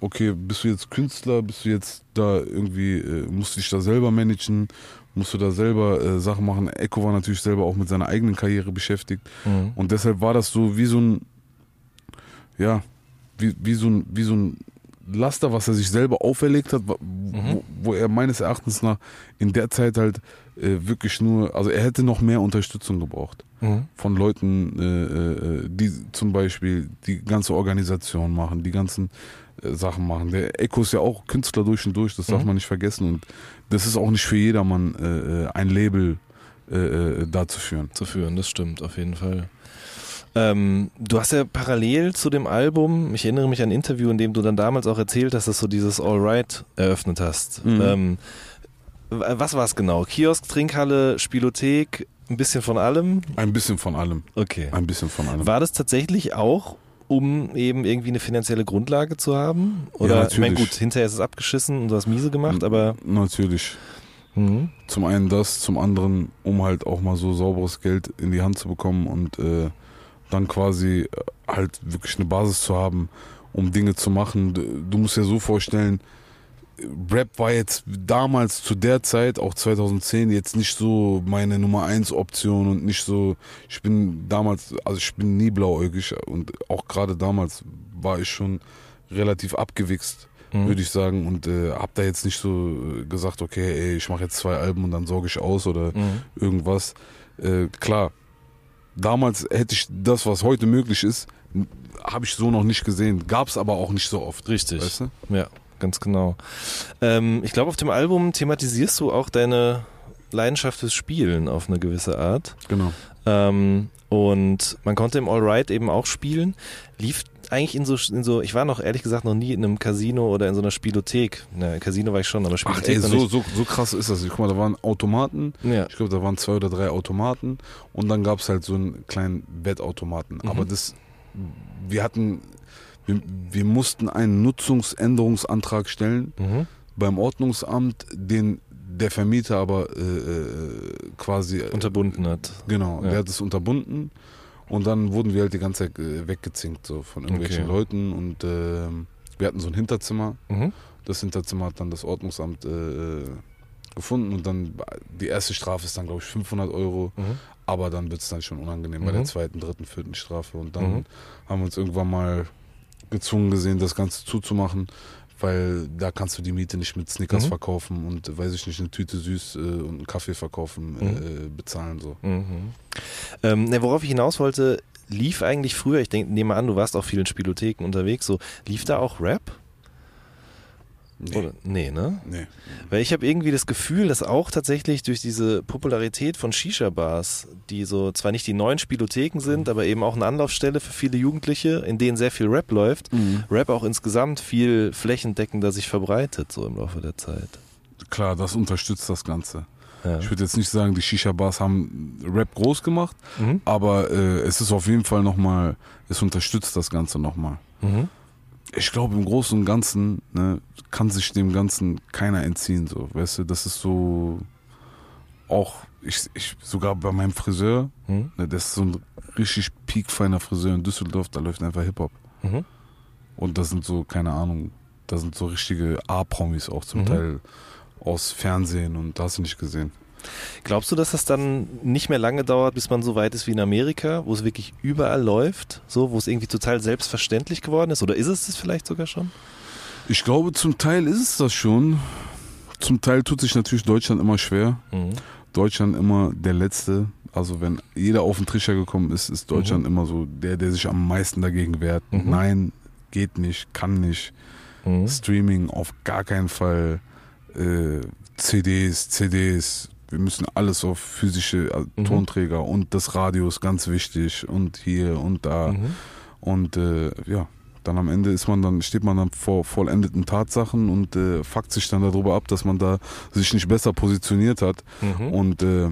S2: okay, bist du jetzt Künstler, bist du jetzt da irgendwie, äh, musst du dich da selber managen, musst du da selber äh, Sachen machen. Echo war natürlich selber auch mit seiner eigenen Karriere beschäftigt
S1: Mhm.
S2: und deshalb war das so wie so ein, ja, wie, wie, so, ein, wie so ein Laster, was er sich selber auferlegt hat, wo,
S1: Mhm.
S2: wo er meines Erachtens nach in der Zeit halt äh, wirklich nur, also er hätte noch mehr Unterstützung gebraucht
S1: Mhm.
S2: von Leuten, äh, äh, die zum Beispiel die ganze Organisation machen, die ganzen äh, Sachen machen. Der Echo ist ja auch Künstler durch und durch, das darf
S1: Mhm.
S2: man nicht vergessen und das ist auch nicht für jedermann äh, äh, ein Label äh, äh, da zu führen.
S1: zu führen, das stimmt auf jeden Fall. Ähm, du hast ja parallel zu dem Album, ich erinnere mich an ein Interview, in dem du dann damals auch erzählt hast, dass du dieses All Right eröffnet hast.
S2: Mhm.
S1: Ähm, was war es genau? Kiosk, Trinkhalle, Spielothek, ein bisschen von allem?
S2: Ein bisschen von allem.
S1: Okay.
S2: Ein bisschen von allem.
S1: War das tatsächlich auch, um eben irgendwie eine finanzielle Grundlage zu haben? Oder, ich meine,
S2: natürlich.
S1: gut, hinterher ist es abgeschissen und du hast miese gemacht, aber.
S2: Natürlich.
S1: Mhm.
S2: Zum einen das, zum anderen, um halt auch mal so sauberes Geld in die Hand zu bekommen und äh, dann quasi äh, halt wirklich eine Basis zu haben, um Dinge zu machen. Du, musst dir so vorstellen, Rap war jetzt damals zu der Zeit, auch 2010, jetzt nicht so meine Nummer 1 Option und nicht so, ich bin damals, also ich bin nie blauäugig und auch gerade damals war ich schon relativ abgewichst,
S1: Mhm.
S2: würde ich sagen und äh, hab da jetzt nicht so äh, gesagt, okay, ey, ich mache jetzt zwei Alben und dann sorge ich aus oder
S1: Mhm.
S2: irgendwas. Äh, klar, damals hätte ich das, was heute möglich ist, habe ich so noch nicht gesehen. Gab es aber auch nicht so oft.
S1: Richtig.
S2: Weißt du?
S1: Ja, ganz genau. Ähm, ich glaube, auf dem Album thematisierst du auch deine Leidenschaft fürs Spielen auf eine gewisse Art.
S2: Genau.
S1: Ähm, und man konnte im Allright eben auch spielen. Lief eigentlich in so, in so, ich war noch ehrlich gesagt noch nie in einem Casino oder in so einer Spielothek. Na, Casino war ich schon, aber
S2: Ach
S1: Spielothek
S2: ey,
S1: noch
S2: so, so, so krass ist das. Guck mal, da waren Automaten.
S1: Ja.
S2: Ich glaube, da waren zwei oder drei Automaten und dann gab es halt so einen kleinen Wettautomaten.
S1: Mhm.
S2: Aber das, wir hatten, wir, wir mussten einen Nutzungsänderungsantrag stellen
S1: Mhm.
S2: beim Ordnungsamt, den der Vermieter aber äh, äh, quasi
S1: Unterbunden hat.
S2: Genau,
S1: Ja.
S2: der hat es unterbunden und dann wurden wir halt die ganze Zeit äh, weggezinkt so von irgendwelchen
S1: Okay.
S2: Leuten und ähm, wir hatten so ein Hinterzimmer.
S1: Mhm.
S2: Das Hinterzimmer hat dann das Ordnungsamt äh, gefunden und dann die erste Strafe ist dann glaube ich 500 Euro,
S1: Mhm.
S2: aber dann wird es dann schon unangenehm bei
S1: Mhm.
S2: der zweiten, dritten, vierten Strafe und dann
S1: Mhm.
S2: haben wir uns irgendwann mal gezwungen gesehen, das Ganze zuzumachen. Weil da kannst du die Miete nicht mit Snickers
S1: Mhm.
S2: verkaufen und weiß ich nicht, eine Tüte süß äh, und einen Kaffee verkaufen,
S1: Mhm.
S2: äh, bezahlen so.
S1: Mhm. Ähm, ne, worauf ich hinaus wollte, lief eigentlich früher, ich denk, nehme an, du warst auch viel in Spielotheken unterwegs, so, lief da auch Rap?
S2: Nee.
S1: Oder? Nee, ne?
S2: Nee.
S1: Weil ich habe irgendwie das Gefühl, dass auch tatsächlich durch diese Popularität von Shisha-Bars, die so zwar nicht die neuen Spielotheken sind, aber eben auch eine Anlaufstelle für viele Jugendliche, in denen sehr viel Rap läuft, Rap auch insgesamt viel flächendeckender sich verbreitet, so im Laufe der Zeit.
S2: Klar, das unterstützt das Ganze.
S1: Ja.
S2: Ich würde jetzt nicht sagen, die Shisha-Bars haben Rap groß gemacht,
S1: Mhm.
S2: aber äh, es ist auf jeden Fall nochmal, es unterstützt das Ganze nochmal.
S1: Mhm.
S2: Ich glaube, im Großen und Ganzen ne, kann sich dem Ganzen keiner entziehen, so, weißt du, das ist so auch, ich, ich sogar bei meinem Friseur,
S1: Mhm.
S2: ne, das ist so ein richtig piekfeiner Friseur in Düsseldorf, da läuft einfach Hip-Hop.
S1: Mhm.
S2: Und das sind so, keine Ahnung, da sind so richtige A-Promis auch zum
S1: Mhm.
S2: Teil aus Fernsehen und da hast du nicht gesehen.
S1: Glaubst du, dass das dann nicht mehr lange dauert, bis man so weit ist wie in Amerika, wo es wirklich überall läuft, so, wo es irgendwie total selbstverständlich geworden ist? Oder ist es das vielleicht sogar schon?
S2: Ich glaube, zum Teil ist es das schon. Zum Teil tut sich natürlich Deutschland immer schwer.
S1: Mhm.
S2: Deutschland immer der Letzte. Also wenn jeder auf den Trichter gekommen ist, ist Deutschland immer so der, der sich am meisten dagegen wehrt.
S1: Mhm.
S2: Nein, geht nicht, kann nicht.
S1: Mhm.
S2: Streaming auf gar keinen Fall. Äh, CDs, CDs. Wir müssen alles auf physische äh,
S1: Mhm.
S2: Tonträger und das Radio ist ganz wichtig und hier und da.
S1: Mhm.
S2: Und äh, ja, dann am Ende ist man dann, steht man dann vor vollendeten Tatsachen und äh, fuckt sich dann darüber ab, dass man da sich nicht besser positioniert hat.
S1: Mhm.
S2: Und äh,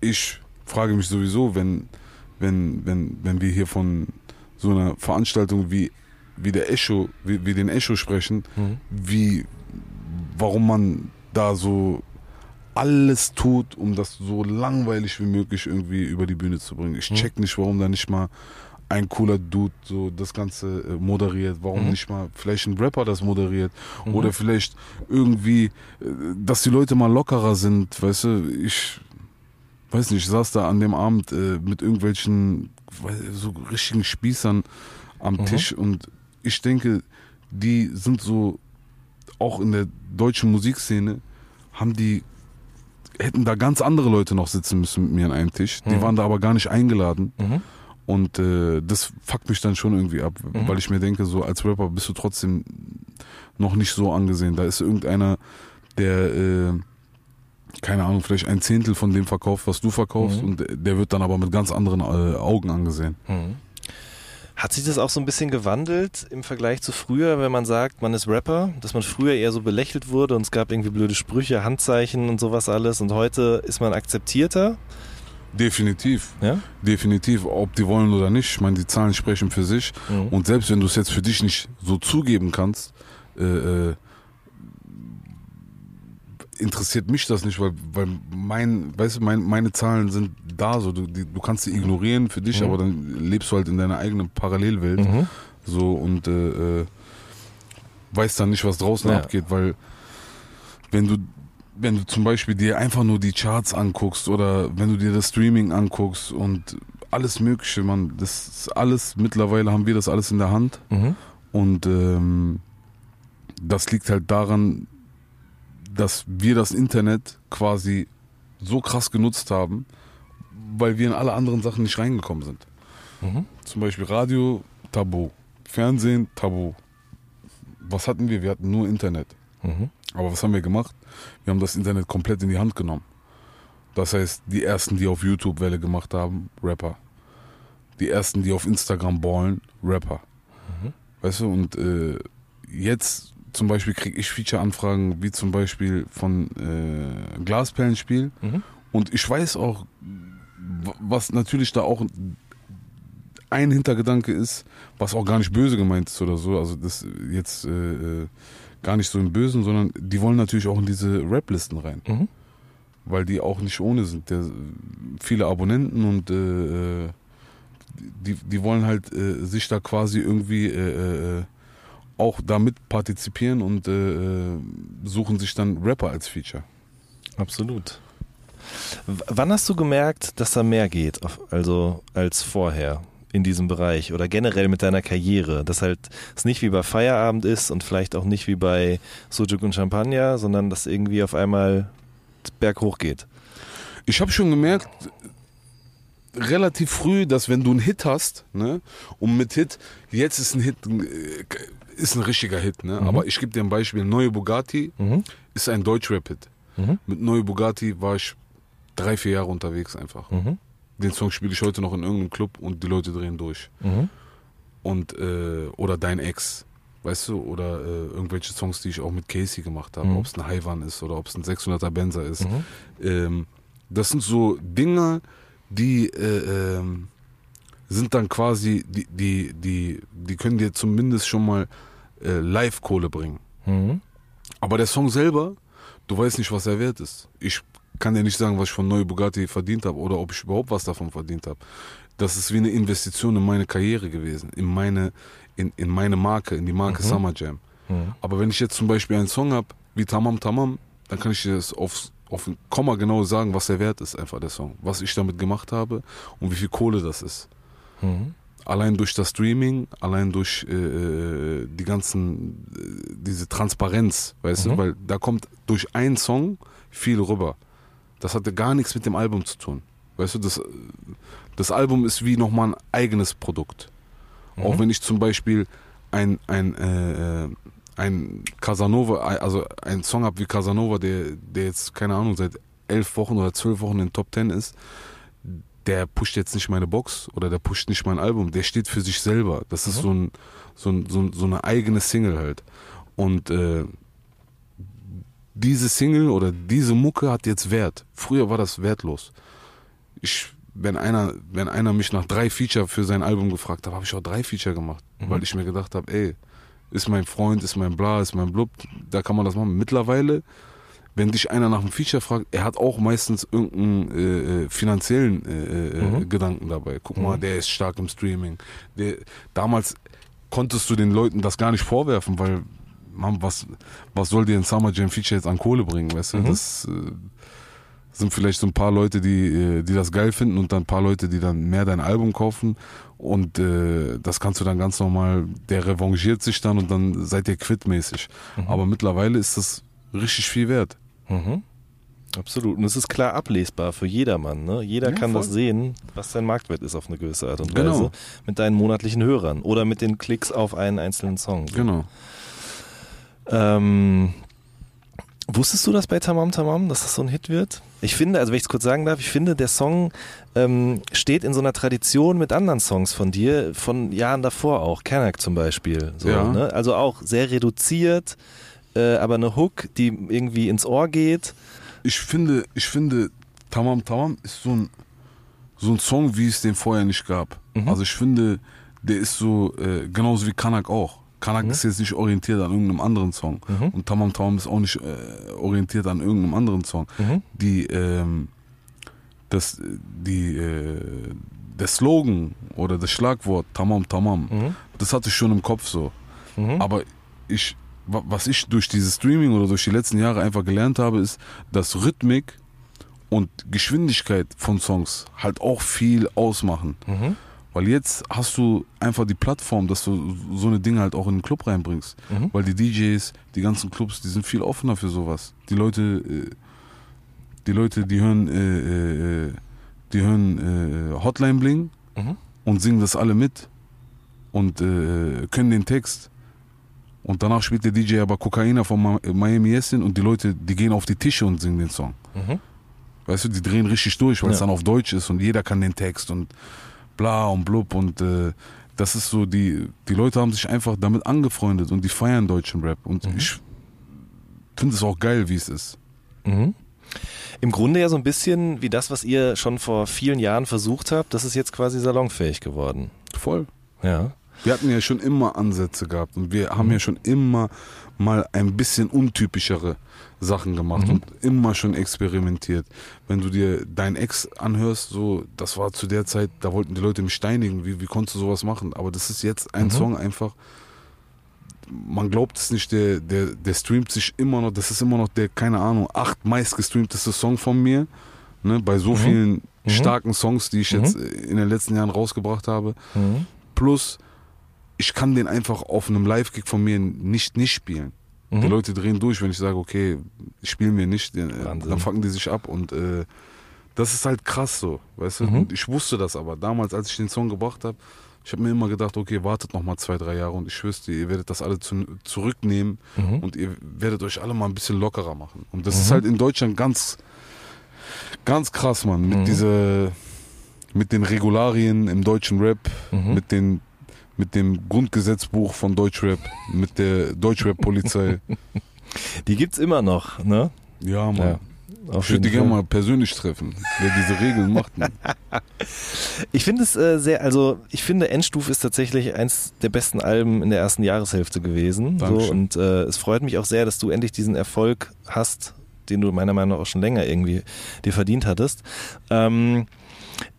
S2: ich frage mich sowieso, wenn, wenn, wenn, wenn wir hier von so einer Veranstaltung wie, wie der Echo, wie, wie den Echo sprechen,
S1: Mhm.
S2: wie, warum man da so alles tut, um das so langweilig wie möglich irgendwie über die Bühne zu bringen. Ich
S1: Mhm.
S2: check nicht, warum da nicht mal ein cooler Dude so das Ganze äh, moderiert, warum
S1: Mhm.
S2: nicht mal vielleicht ein Rapper das moderiert
S1: Mhm.
S2: oder vielleicht irgendwie, äh, dass die Leute mal lockerer sind, weißt du, ich weiß nicht, ich saß da an dem Abend äh, mit irgendwelchen so richtigen Spießern am
S1: Mhm.
S2: Tisch und ich denke, die sind so auch in der deutschen Musikszene haben die hätten da ganz andere Leute noch sitzen müssen mit mir an einem Tisch. Die
S1: Mhm.
S2: waren da aber gar nicht eingeladen.
S1: Mhm.
S2: Und äh, das fuckt mich dann schon irgendwie ab,
S1: Mhm.
S2: weil ich mir denke, so als Rapper bist du trotzdem noch nicht so angesehen. Da ist irgendeiner, der, äh, keine Ahnung, vielleicht ein Zehntel von dem verkauft, was du verkaufst,
S1: Mhm.
S2: und der wird dann aber mit ganz anderen äh, Augen angesehen.
S1: Mhm. Hat sich das auch so ein bisschen gewandelt im Vergleich zu früher, wenn man sagt, man ist Rapper, dass man früher eher so belächelt wurde und es gab irgendwie blöde Sprüche, Handzeichen und sowas alles und heute ist man akzeptierter?
S2: Definitiv,
S1: Ja?
S2: definitiv, ob die wollen oder nicht. Ich meine, die Zahlen sprechen für sich.
S1: Mhm.
S2: Und selbst wenn du es jetzt für dich nicht so zugeben kannst, äh, äh, interessiert mich das nicht, weil, weil mein, weißt du, mein, meine Zahlen sind da, so du, die, du kannst sie ignorieren für dich,
S1: Mhm.
S2: aber dann lebst du halt in deiner eigenen Parallelwelt,
S1: Mhm.
S2: so und äh, äh, weißt dann nicht, was draußen
S1: Ja.
S2: abgeht, weil wenn du wenn du zum Beispiel dir einfach nur die Charts anguckst oder wenn du dir das Streaming anguckst und alles Mögliche, man, das ist alles, mittlerweile haben wir das alles in der Hand
S1: Mhm.
S2: und ähm, das liegt halt daran, dass wir das Internet quasi so krass genutzt haben, weil wir in alle anderen Sachen nicht reingekommen sind.
S1: Mhm.
S2: Zum Beispiel Radio, Tabu. Fernsehen, Tabu. Was hatten wir? Wir hatten nur Internet.
S1: Mhm.
S2: Aber was haben wir gemacht? Wir haben das Internet komplett in die Hand genommen. Das heißt, die ersten, die auf YouTube Welle gemacht haben, Rapper. Die ersten, die auf Instagram ballen, Rapper.
S1: Mhm.
S2: Weißt du, und äh, jetzt zum Beispiel kriege ich Feature-Anfragen, wie zum Beispiel von äh, Glasperlenspiel.
S1: Mhm.
S2: Und ich weiß auch, was natürlich da auch ein Hintergedanke ist, was auch gar nicht böse gemeint ist oder so. Also das jetzt äh, äh, gar nicht so im Bösen, sondern die wollen natürlich auch in diese Rap-Listen rein,
S1: Mhm.
S2: weil die auch nicht ohne sind. Der, viele Abonnenten und äh, äh, die, die wollen halt äh, sich da quasi irgendwie äh, äh, auch damit partizipieren und äh, äh, suchen sich dann Rapper als Feature.
S1: Absolut. W wann hast du gemerkt, dass da mehr geht, auf- also als vorher in diesem Bereich oder generell mit deiner Karriere? Dass halt es nicht wie bei Feierabend ist und vielleicht auch nicht wie bei Sujuk und Champagner, sondern dass irgendwie auf einmal berghoch geht.
S2: Ich habe schon gemerkt, relativ früh, dass wenn du einen Hit hast, ne, und mit Hit, jetzt ist ein Hit, äh, ist ein richtiger Hit, ne,
S1: Mhm.
S2: aber ich gebe dir ein Beispiel, Neue Bugatti
S1: Mhm.
S2: ist ein Deutsch-Rap-Hit.
S1: Mhm.
S2: Mit Neue Bugatti war ich drei, vier Jahre unterwegs einfach.
S1: Mhm.
S2: Den Song spiele ich heute noch in irgendeinem Club und die Leute drehen durch.
S1: Mhm.
S2: Und, äh, oder Dein Ex, weißt du, oder äh, irgendwelche Songs, die ich auch mit Casey gemacht habe,
S1: Mhm.
S2: ob es ein Haiwan ist oder ob es ein 600er Benzer ist. Ähm, das sind so Dinge, die äh, ähm, sind dann quasi, die, die, die, die können dir zumindest schon mal äh, Live-Kohle bringen.
S1: Mhm.
S2: Aber der Song selber, du weißt nicht, was er wert ist. Ich kann dir nicht sagen, was ich von Neue Bugatti verdient habe oder ob ich überhaupt was davon verdient habe. Das ist wie eine Investition in meine Karriere gewesen, in meine, in, in meine Marke, in die Marke
S1: Mhm.
S2: Summer Jam. Mhm. Aber wenn ich jetzt zum Beispiel einen Song habe, wie Tamam Tamam, dann kann ich dir das aufs, auf ein Komma genau sagen, was der Wert ist, einfach der Song. Was ich damit gemacht habe und wie viel Kohle das ist. Mhm. Allein durch das Streaming, allein durch äh, äh die ganzen, äh, diese Transparenz, weißt mhm. du, weil da kommt durch einen Song viel rüber. Das hatte gar nichts mit dem Album zu tun. Weißt du, das, das Album ist wie nochmal ein eigenes Produkt. Mhm. Auch wenn ich zum Beispiel ein, ein, äh, äh ein Casanova, also ein Song habe wie Casanova, der, der jetzt, keine Ahnung, seit elf Wochen oder zwölf Wochen in den Top Ten ist, der pusht jetzt nicht meine Box oder der pusht nicht mein Album, der steht für sich selber. Das ist mhm. so, ein, so, ein, so, so eine eigene Single halt. Und äh, diese Single oder diese Mucke hat jetzt Wert. Früher war das wertlos. Ich, wenn einer, wenn einer mich nach drei Feature für sein Album gefragt hat, habe ich auch drei Feature gemacht, mhm. weil ich mir gedacht habe, ey, ist mein Freund, ist mein Bla, ist mein Blub, da kann man das machen. Mittlerweile, wenn dich einer nach einem Feature fragt, er hat auch meistens irgendeinen äh, äh finanziellen äh, äh, mhm. Gedanken dabei. Guck mhm. mal, der ist stark im Streaming. Der, damals konntest du den Leuten das gar nicht vorwerfen, weil man, was, was soll dir ein Summer Jam Feature jetzt an Kohle bringen, weißt du? Mhm. Das äh, sind vielleicht so ein paar Leute, die, äh, die das geil finden und dann ein paar Leute, die dann mehr dein Album kaufen und äh, das kannst du dann ganz normal, der revanchiert sich dann und dann seid ihr quittmäßig. Mhm. Aber mittlerweile ist das richtig viel wert.
S1: Mhm. Absolut. Und es ist klar ablesbar für jedermann. Ne? Jeder ja, kann voll. das sehen, was dein Marktwert ist auf eine gewisse Art und genau. Weise. Mit deinen monatlichen Hörern oder mit den Klicks auf einen einzelnen Song.
S2: Genau.
S1: Ähm, wusstest du das bei Tamam Tamam, dass das so ein Hit wird? Ich finde, also wenn ich es kurz sagen darf, ich finde, der Song ähm, steht in so einer Tradition mit anderen Songs von dir, von Jahren davor auch, Kanak zum Beispiel. So, ja. ne? Also auch sehr reduziert, äh, aber eine Hook, die irgendwie ins Ohr geht.
S2: Ich finde, ich finde, Tamam Tamam ist so ein, so ein Song, wie es den vorher nicht gab. Mhm. Also ich finde, der ist so, äh, genauso wie Kanak auch. Kanak mhm. ist jetzt nicht orientiert an irgendeinem anderen Song. Mhm. Und Tamam Tamam ist auch nicht äh, orientiert an irgendeinem anderen Song. Mhm. Die, ähm, das, die, äh, der Slogan oder das Schlagwort Tamam Tamam, mhm. das hatte ich schon im Kopf so. Mhm. Aber ich, was ich durch dieses Streaming oder durch die letzten Jahre einfach gelernt habe, ist, dass Rhythmik und Geschwindigkeit von Songs halt auch viel ausmachen. Mhm. Weil jetzt hast du einfach die Plattform, dass du so eine Dinge halt auch in den Club reinbringst. Mhm. Weil die DJs, die ganzen Clubs, die sind viel offener für sowas. Die Leute, äh, die Leute, die hören, äh, äh, die hören Hotline Bling mhm. und singen das alle mit und können den Text. Und danach spielt der DJ aber Kokaina von Miami Yessin und die Leute, die gehen auf die Tische und singen den Song. Mhm. Weißt du, die drehen richtig durch, weil ja. es dann auf Deutsch ist und jeder kann den Text und bla und blub und äh, das ist so, die, die Leute haben sich einfach damit angefreundet und die feiern deutschen Rap und mhm. ich finde es auch geil, wie es ist.
S1: Mhm. Im Grunde ja so ein bisschen wie das, was ihr schon vor vielen Jahren versucht habt, das ist jetzt quasi salonfähig geworden.
S2: Voll.
S1: Ja.
S2: Wir hatten ja schon immer Ansätze gehabt und wir haben ja schon immer mal ein bisschen untypischere Sachen gemacht mhm. und immer schon experimentiert. Wenn du dir dein Ex anhörst, so, das war zu der Zeit, da wollten die Leute mich steinigen, wie, wie konntest du sowas machen? Aber das ist jetzt ein mhm. Song einfach, man glaubt es nicht, der, der, der streamt sich immer noch, das ist immer noch der, keine Ahnung, acht meistgestreamteste Song von mir, ne, bei so mhm. vielen mhm. starken Songs, die ich jetzt mhm. in den letzten Jahren rausgebracht habe. Mhm. Plus, ich kann den einfach auf einem Live-Gig von mir nicht nicht spielen. Mhm. Die Leute drehen durch, wenn ich sage, okay, spielen wir nicht, äh, Wahnsinn. dann fangen die sich ab und äh, das ist halt krass so, weißt du? Mhm. ich wusste das aber damals, als ich den Song gebracht habe, ich habe mir immer gedacht, okay, wartet noch mal zwei, drei Jahre und ich schwör's dir, ihr werdet das alle zu, zurücknehmen mhm. und ihr werdet euch alle mal ein bisschen lockerer machen. Und das ist mhm. halt in Deutschland ganz, ganz krass, man, mit mhm. dieser, mit den Regularien im deutschen Rap, mhm. mit den mit dem Grundgesetzbuch von Deutschrap, mit der Deutschrap-Polizei.
S1: Die gibt's immer noch, ne?
S2: Ja, Mann. Ja. Auf ich würde die gerne mal persönlich treffen, wer diese Regeln macht.
S1: Ich finde es äh, sehr, also ich finde Endstufe ist tatsächlich eins der besten Alben in der ersten Jahreshälfte gewesen. So, und äh, es freut mich auch sehr, dass du endlich diesen Erfolg hast, den du meiner Meinung nach auch schon länger irgendwie dir verdient hattest. Ähm,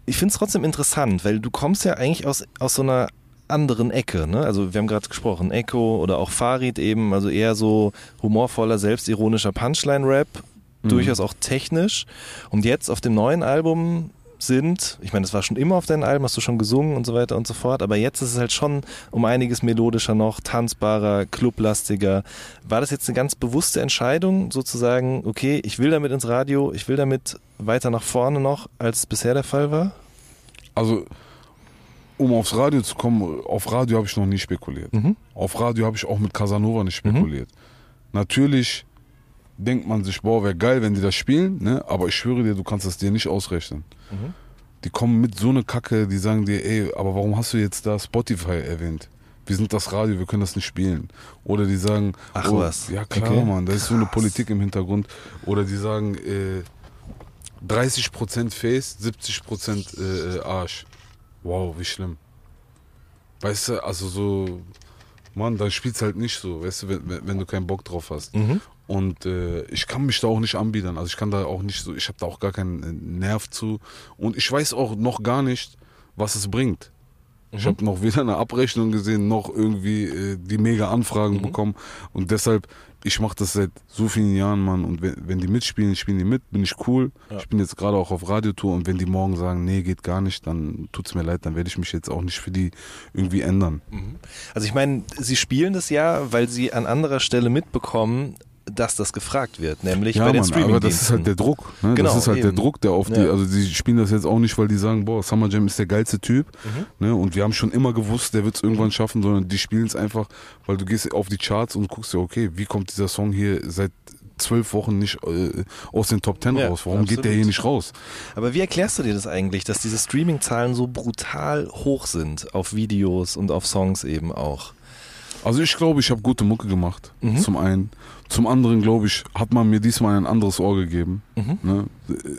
S1: ich finde es trotzdem interessant, weil du kommst ja eigentlich aus, aus so einer anderen Ecke. Ne? Also wir haben gerade gesprochen, Echo oder auch Farid eben, also eher so humorvoller, selbstironischer Punchline-Rap, mhm. durchaus auch technisch. Und jetzt auf dem neuen Album sind, ich meine, das war schon immer auf deinen Alben, hast du schon gesungen und so weiter und so fort, aber jetzt ist es halt schon um einiges melodischer noch, tanzbarer, clublastiger. War das jetzt eine ganz bewusste Entscheidung, sozusagen, okay, ich will damit ins Radio, ich will damit weiter nach vorne noch, als bisher der Fall war?
S2: Also, um aufs Radio zu kommen, auf Radio habe ich noch nie spekuliert. Mhm. Auf Radio habe ich auch mit Casanova nicht spekuliert. Mhm. Natürlich denkt man sich, boah, wäre geil, wenn die das spielen, ne? aber ich schwöre dir, du kannst das dir nicht ausrechnen. Mhm. Die kommen mit so einer Kacke, die sagen dir, ey, aber warum hast du jetzt da Spotify erwähnt? Wir sind das Radio, wir können das nicht spielen. Oder die sagen,
S1: ach oh, was.
S2: Ja klar, okay. Mann, da ist so eine Politik im Hintergrund. Oder die sagen, äh, 30% Face, 70% äh, Arsch. Wow, wie schlimm. Weißt du, also so, Mann, dann spielt's halt nicht so, weißt du, wenn, wenn du keinen Bock drauf hast. Mhm. Und äh, ich kann mich da auch nicht anbiedern. Also ich kann da auch nicht so, ich habe da auch gar keinen äh, Nerv zu. Und ich weiß auch noch gar nicht, was es bringt. Mhm. Ich habe noch weder eine Abrechnung gesehen, noch irgendwie äh, die mega Anfragen mhm. bekommen. Und deshalb, ich mache das seit so vielen Jahren, Mann. Und wenn, wenn die mitspielen, spielen die mit, bin ich cool. Ja. Ich bin jetzt gerade auch auf Radiotour und wenn die morgen sagen, nee, geht gar nicht, dann tut's mir leid, dann werde ich mich jetzt auch nicht für die irgendwie ändern.
S1: Mhm. Also ich meine, sie spielen das ja, weil sie an anderer Stelle mitbekommen, dass das gefragt wird, nämlich ja, bei den Streaming
S2: Aber das ist halt der Druck. Ne? Genau, das ist halt eben. der Druck, der auf die, ja. also die spielen das jetzt auch nicht, weil die sagen, boah, Summer Jam ist der geilste Typ. Mhm. Ne? Und wir haben schon immer gewusst, der wird es irgendwann schaffen, sondern die spielen es einfach, weil du gehst auf die Charts und guckst dir, okay, wie kommt dieser Song hier seit zwölf Wochen nicht äh, aus den Top Ten ja, raus? Warum absolut. geht der hier nicht raus?
S1: Aber wie erklärst du dir das eigentlich, dass diese Streaming-Zahlen so brutal hoch sind auf Videos und auf Songs eben auch?
S2: Also ich glaube, ich habe gute Mucke gemacht, mhm. zum einen. Zum anderen, glaube ich, hat man mir diesmal ein anderes Ohr gegeben. Mhm. Ne?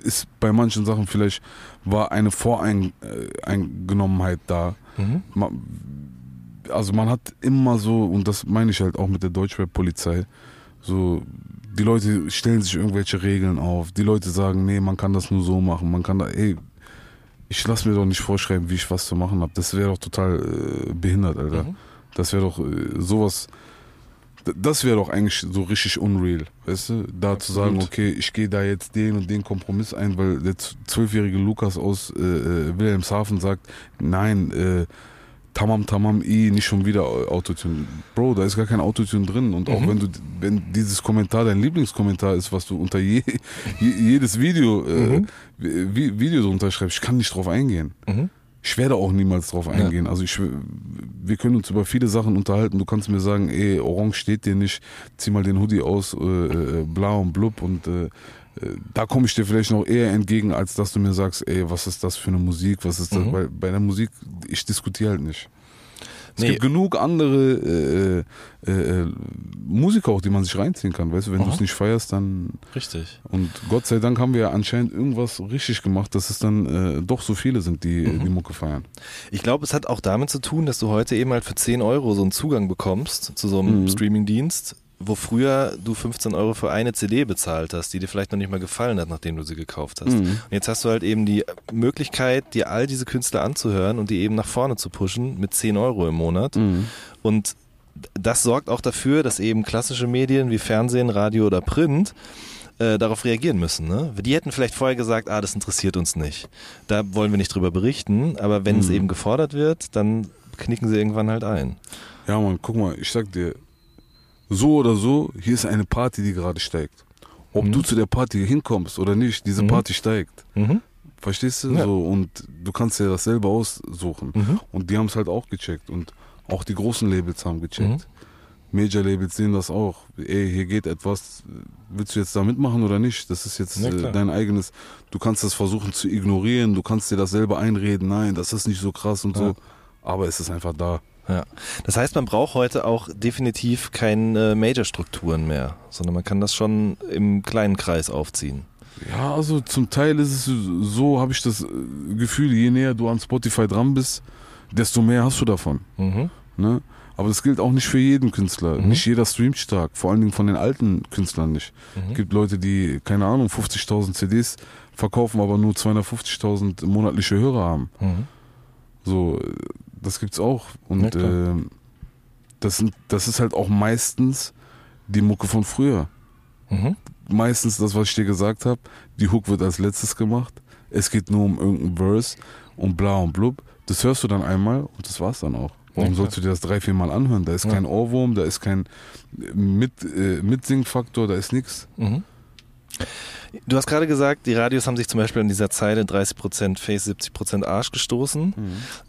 S2: Ist bei manchen Sachen vielleicht, war eine Voreingenommenheit da. Mhm. Man, also man hat immer so, und das meine ich halt auch mit der Deutschrap-Polizei, so die Leute stellen sich irgendwelche Regeln auf. Die Leute sagen, nee, man kann das nur so machen. Man kann da, ey, ich lass mir doch nicht vorschreiben, wie ich was zu machen habe. Das wäre doch total äh, behindert, Alter. Mhm. Das wäre doch äh, sowas. Das wäre doch eigentlich so richtig unreal, weißt du? Da Absolut. zu sagen, okay, ich gehe da jetzt den und den Kompromiss ein, weil der zwölfjährige Lukas aus äh, äh, Wilhelmshaven sagt, nein, äh, Tamam Tamam I, nicht schon wieder Autotune. Bro, da ist gar kein Autotune drin. Und auch mhm. wenn du, wenn dieses Kommentar dein Lieblingskommentar ist, was du unter je, jedes Video, äh, mhm. Video drunter schreibst, ich kann nicht drauf eingehen. Mhm. Ich werde auch niemals drauf eingehen. Ja. Also ich, wir können uns über viele Sachen unterhalten. Du kannst mir sagen, ey, Orange steht dir nicht, zieh mal den Hoodie aus, äh, äh, blau und blub und äh, äh, da komme ich dir vielleicht noch eher entgegen, als dass du mir sagst, ey, was ist das für eine Musik, was ist das? Mhm. Weil bei der Musik, ich diskutiere halt nicht. Es nee. gibt genug andere äh, äh, äh, Musiker auch, die man sich reinziehen kann. Weißt du, wenn du es nicht feierst, dann.
S1: Richtig.
S2: Und Gott sei Dank haben wir ja anscheinend irgendwas richtig gemacht, dass es dann äh, doch so viele sind, die mhm. die Mucke feiern.
S1: Ich glaube, es hat auch damit zu tun, dass du heute eben halt für 10 Euro so einen Zugang bekommst zu so einem mhm. Streaming-Dienst wo früher du 15 Euro für eine CD bezahlt hast, die dir vielleicht noch nicht mal gefallen hat, nachdem du sie gekauft hast. Mhm. Und jetzt hast du halt eben die Möglichkeit, dir all diese Künstler anzuhören und die eben nach vorne zu pushen mit 10 Euro im Monat. Mhm. Und das sorgt auch dafür, dass eben klassische Medien wie Fernsehen, Radio oder Print äh, darauf reagieren müssen. Ne? Die hätten vielleicht vorher gesagt, ah, das interessiert uns nicht. Da wollen wir nicht drüber berichten, aber wenn mhm. es eben gefordert wird, dann knicken sie irgendwann halt ein.
S2: Ja, man, guck mal, ich sag dir, so oder so, hier ist eine Party, die gerade steigt. Ob mhm. du zu der Party hinkommst oder nicht, diese mhm. Party steigt. Mhm. Verstehst du? Ja. So, und du kannst dir das selber aussuchen. Mhm. Und die haben es halt auch gecheckt. Und auch die großen Labels haben gecheckt. Mhm. Major-Labels sehen das auch. Ey, hier geht etwas. Willst du jetzt da mitmachen oder nicht? Das ist jetzt äh, dein eigenes. Du kannst das versuchen zu ignorieren. Du kannst dir das selber einreden. Nein, das ist nicht so krass und ja. so. Aber es ist einfach da.
S1: Ja. Das heißt, man braucht heute auch definitiv keine Major-Strukturen mehr, sondern man kann das schon im kleinen Kreis aufziehen.
S2: Ja, also zum Teil ist es so, habe ich das Gefühl, je näher du an Spotify dran bist, desto mehr hast du davon. Mhm. Ne? Aber das gilt auch nicht für jeden Künstler. Mhm. Nicht jeder streamt stark, vor allen Dingen von den alten Künstlern nicht. Mhm. Es gibt Leute, die, keine Ahnung, 50.000 CDs verkaufen, aber nur 250.000 monatliche Hörer haben. Mhm. So, das gibt's auch.
S1: Ja,
S2: Und
S1: klar.
S2: ähm, das, sind, das ist halt auch meistens die Mucke von früher.
S1: Mhm.
S2: Meistens das, was ich dir gesagt habe, die Hook wird als letztes gemacht. Es geht nur um irgendein Verse und bla und blub. Das hörst du dann einmal und das war's dann auch. Warum
S1: Ja,
S2: sollst du dir das drei, vier Mal anhören? Da ist
S1: Ja.
S2: kein Ohrwurm, da ist kein Mit, äh, Mitsingfaktor, da ist nichts.
S1: Mhm. Du hast gerade gesagt, die Radios haben sich zum Beispiel an dieser Zeile 30% Face, 70% Arsch gestoßen.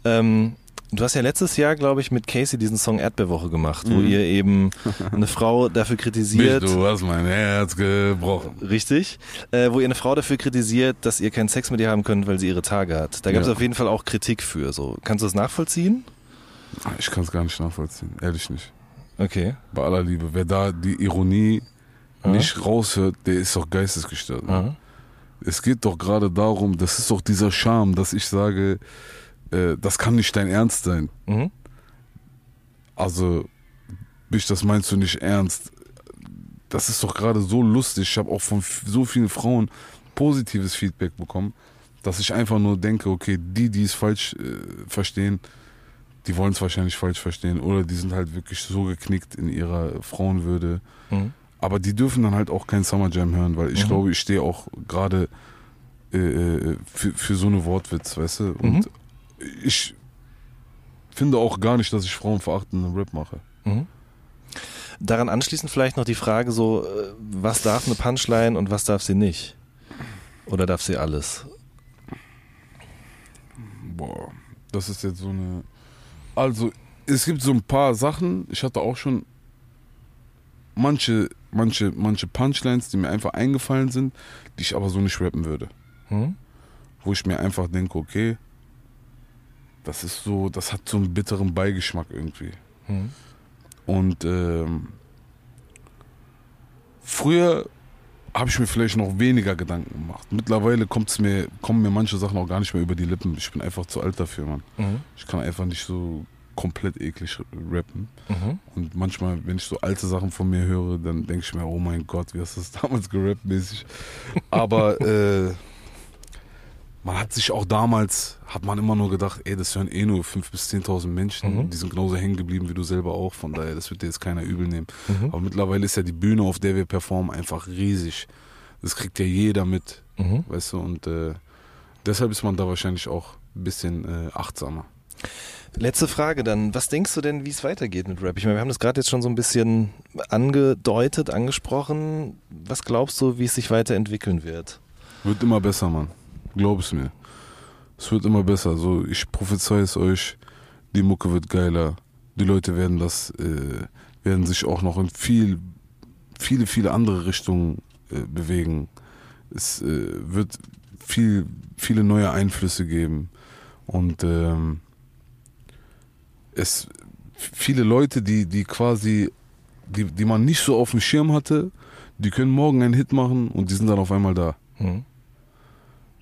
S1: Ähm, du hast ja letztes Jahr, glaube ich, mit Casey diesen Song Erdbeerwoche gemacht, wo
S2: Mhm.
S1: ihr eben eine Frau dafür kritisiert.
S2: Mich, du hast mein Herz gebrochen.
S1: Richtig. Äh, wo ihr eine Frau dafür kritisiert, dass ihr keinen Sex mit ihr haben könnt, weil sie ihre Tage hat. Da gab es
S2: Ja.
S1: auf jeden Fall auch Kritik für. So. Kannst du das nachvollziehen?
S2: Ich kann es gar nicht nachvollziehen, ehrlich nicht.
S1: Okay.
S2: Bei aller Liebe. Wer da die Ironie
S1: Ja.
S2: nicht raushört, der ist doch geistesgestört. ne?
S1: Aha.
S2: Es geht doch gerade darum, das ist doch dieser Charme, dass ich sage, äh, das kann nicht dein Ernst sein.
S1: Mhm.
S2: Also, Bisch, das meinst du nicht ernst. Das ist doch gerade so lustig. Ich habe auch von so vielen Frauen positives Feedback bekommen, dass ich einfach nur denke, okay, die, die es falsch äh, verstehen, die wollen es wahrscheinlich falsch verstehen oder die sind halt wirklich so geknickt in ihrer Frauenwürde.
S1: Mhm.
S2: Aber die dürfen dann halt auch kein Summer Jam hören, weil ich
S1: Mhm.
S2: glaube, ich stehe auch gerade äh, äh, für, für so eine Wortwitz, weißt du? Und
S1: Mhm.
S2: Ich finde auch gar nicht, dass ich frauenverachtenden Rap mache.
S1: Mhm. Daran anschließend vielleicht noch die Frage so, äh, was darf eine Punchline und was darf sie nicht? Oder darf sie alles?
S2: Boah, das ist jetzt so eine. Also, es gibt so ein paar Sachen. Ich hatte auch schon manche, manche, manche Punchlines, die mir einfach eingefallen sind, die ich aber so nicht rappen würde.
S1: Mhm.
S2: Wo ich mir einfach denke, okay, das ist so, das hat so einen bitteren Beigeschmack irgendwie.
S1: Mhm.
S2: Und ähm, früher habe ich mir vielleicht noch weniger Gedanken gemacht. Mittlerweile kommt's mir, kommen mir manche Sachen auch gar nicht mehr über die Lippen. Ich bin einfach zu alt dafür, Mann.
S1: Mhm.
S2: Ich kann einfach nicht so komplett eklig rappen.
S1: Mhm.
S2: Und manchmal, wenn ich so alte Sachen von mir höre, dann denke ich mir, oh mein Gott, wie hast du das damals gerappt mäßig. Aber äh, man hat sich auch damals, hat man immer nur gedacht, ey, das hören eh nur 5.000 bis 10.000 Menschen.
S1: Mhm.
S2: Die sind genauso hängen geblieben wie du selber auch. Von daher, das wird dir jetzt keiner übel nehmen.
S1: Mhm.
S2: Aber mittlerweile ist ja die Bühne, auf der wir performen, einfach riesig. Das kriegt ja jeder mit,
S1: Mhm.
S2: weißt du. Und äh, deshalb ist man da wahrscheinlich auch ein bisschen äh, achtsamer.
S1: Letzte Frage dann. Was denkst du denn, wie es weitergeht mit Rap? Ich meine, wir haben das gerade jetzt schon so ein bisschen angedeutet, angesprochen. Was glaubst du, wie es sich weiterentwickeln wird?
S2: Wird immer besser, Mann. Glaub es mir. Es wird immer besser. Also ich prophezei es euch, die Mucke wird geiler. Die Leute werden das, äh, werden sich auch noch in viel, viele, viele andere Richtungen äh, bewegen. Es äh, wird viel, viele neue Einflüsse geben. Und ähm, es viele Leute, die, die quasi, die, die man nicht so auf dem Schirm hatte, die können morgen einen Hit machen und die sind dann auf einmal da.
S1: Mhm.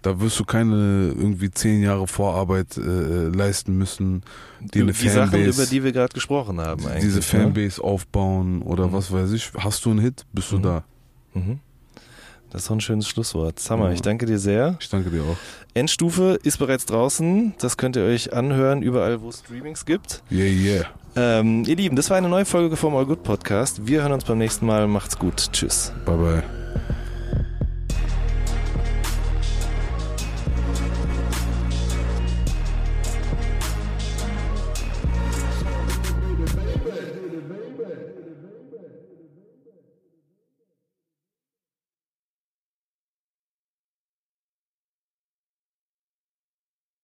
S2: Da wirst du keine irgendwie zehn Jahre Vorarbeit äh, leisten müssen, die eine
S1: die Sachen,
S2: Fanbase,
S1: über die wir gerade gesprochen haben eigentlich.
S2: diese
S1: ne?
S2: Fanbase aufbauen oder
S1: Mhm.
S2: was weiß ich. Hast du einen Hit, bist du
S1: Mhm.
S2: da.
S1: Mhm. Das ist doch ein schönes Schlusswort. Summer,
S2: Ja.
S1: ich danke dir sehr.
S2: Ich danke dir auch.
S1: Endstufe ist bereits draußen. Das könnt ihr euch anhören, überall, wo es Streamings gibt.
S2: Yeah, yeah.
S1: Ähm, ihr Lieben, das war eine neue Folge vom All Good Podcast. Wir hören uns beim nächsten Mal. Macht's gut. Tschüss.
S2: Bye, bye.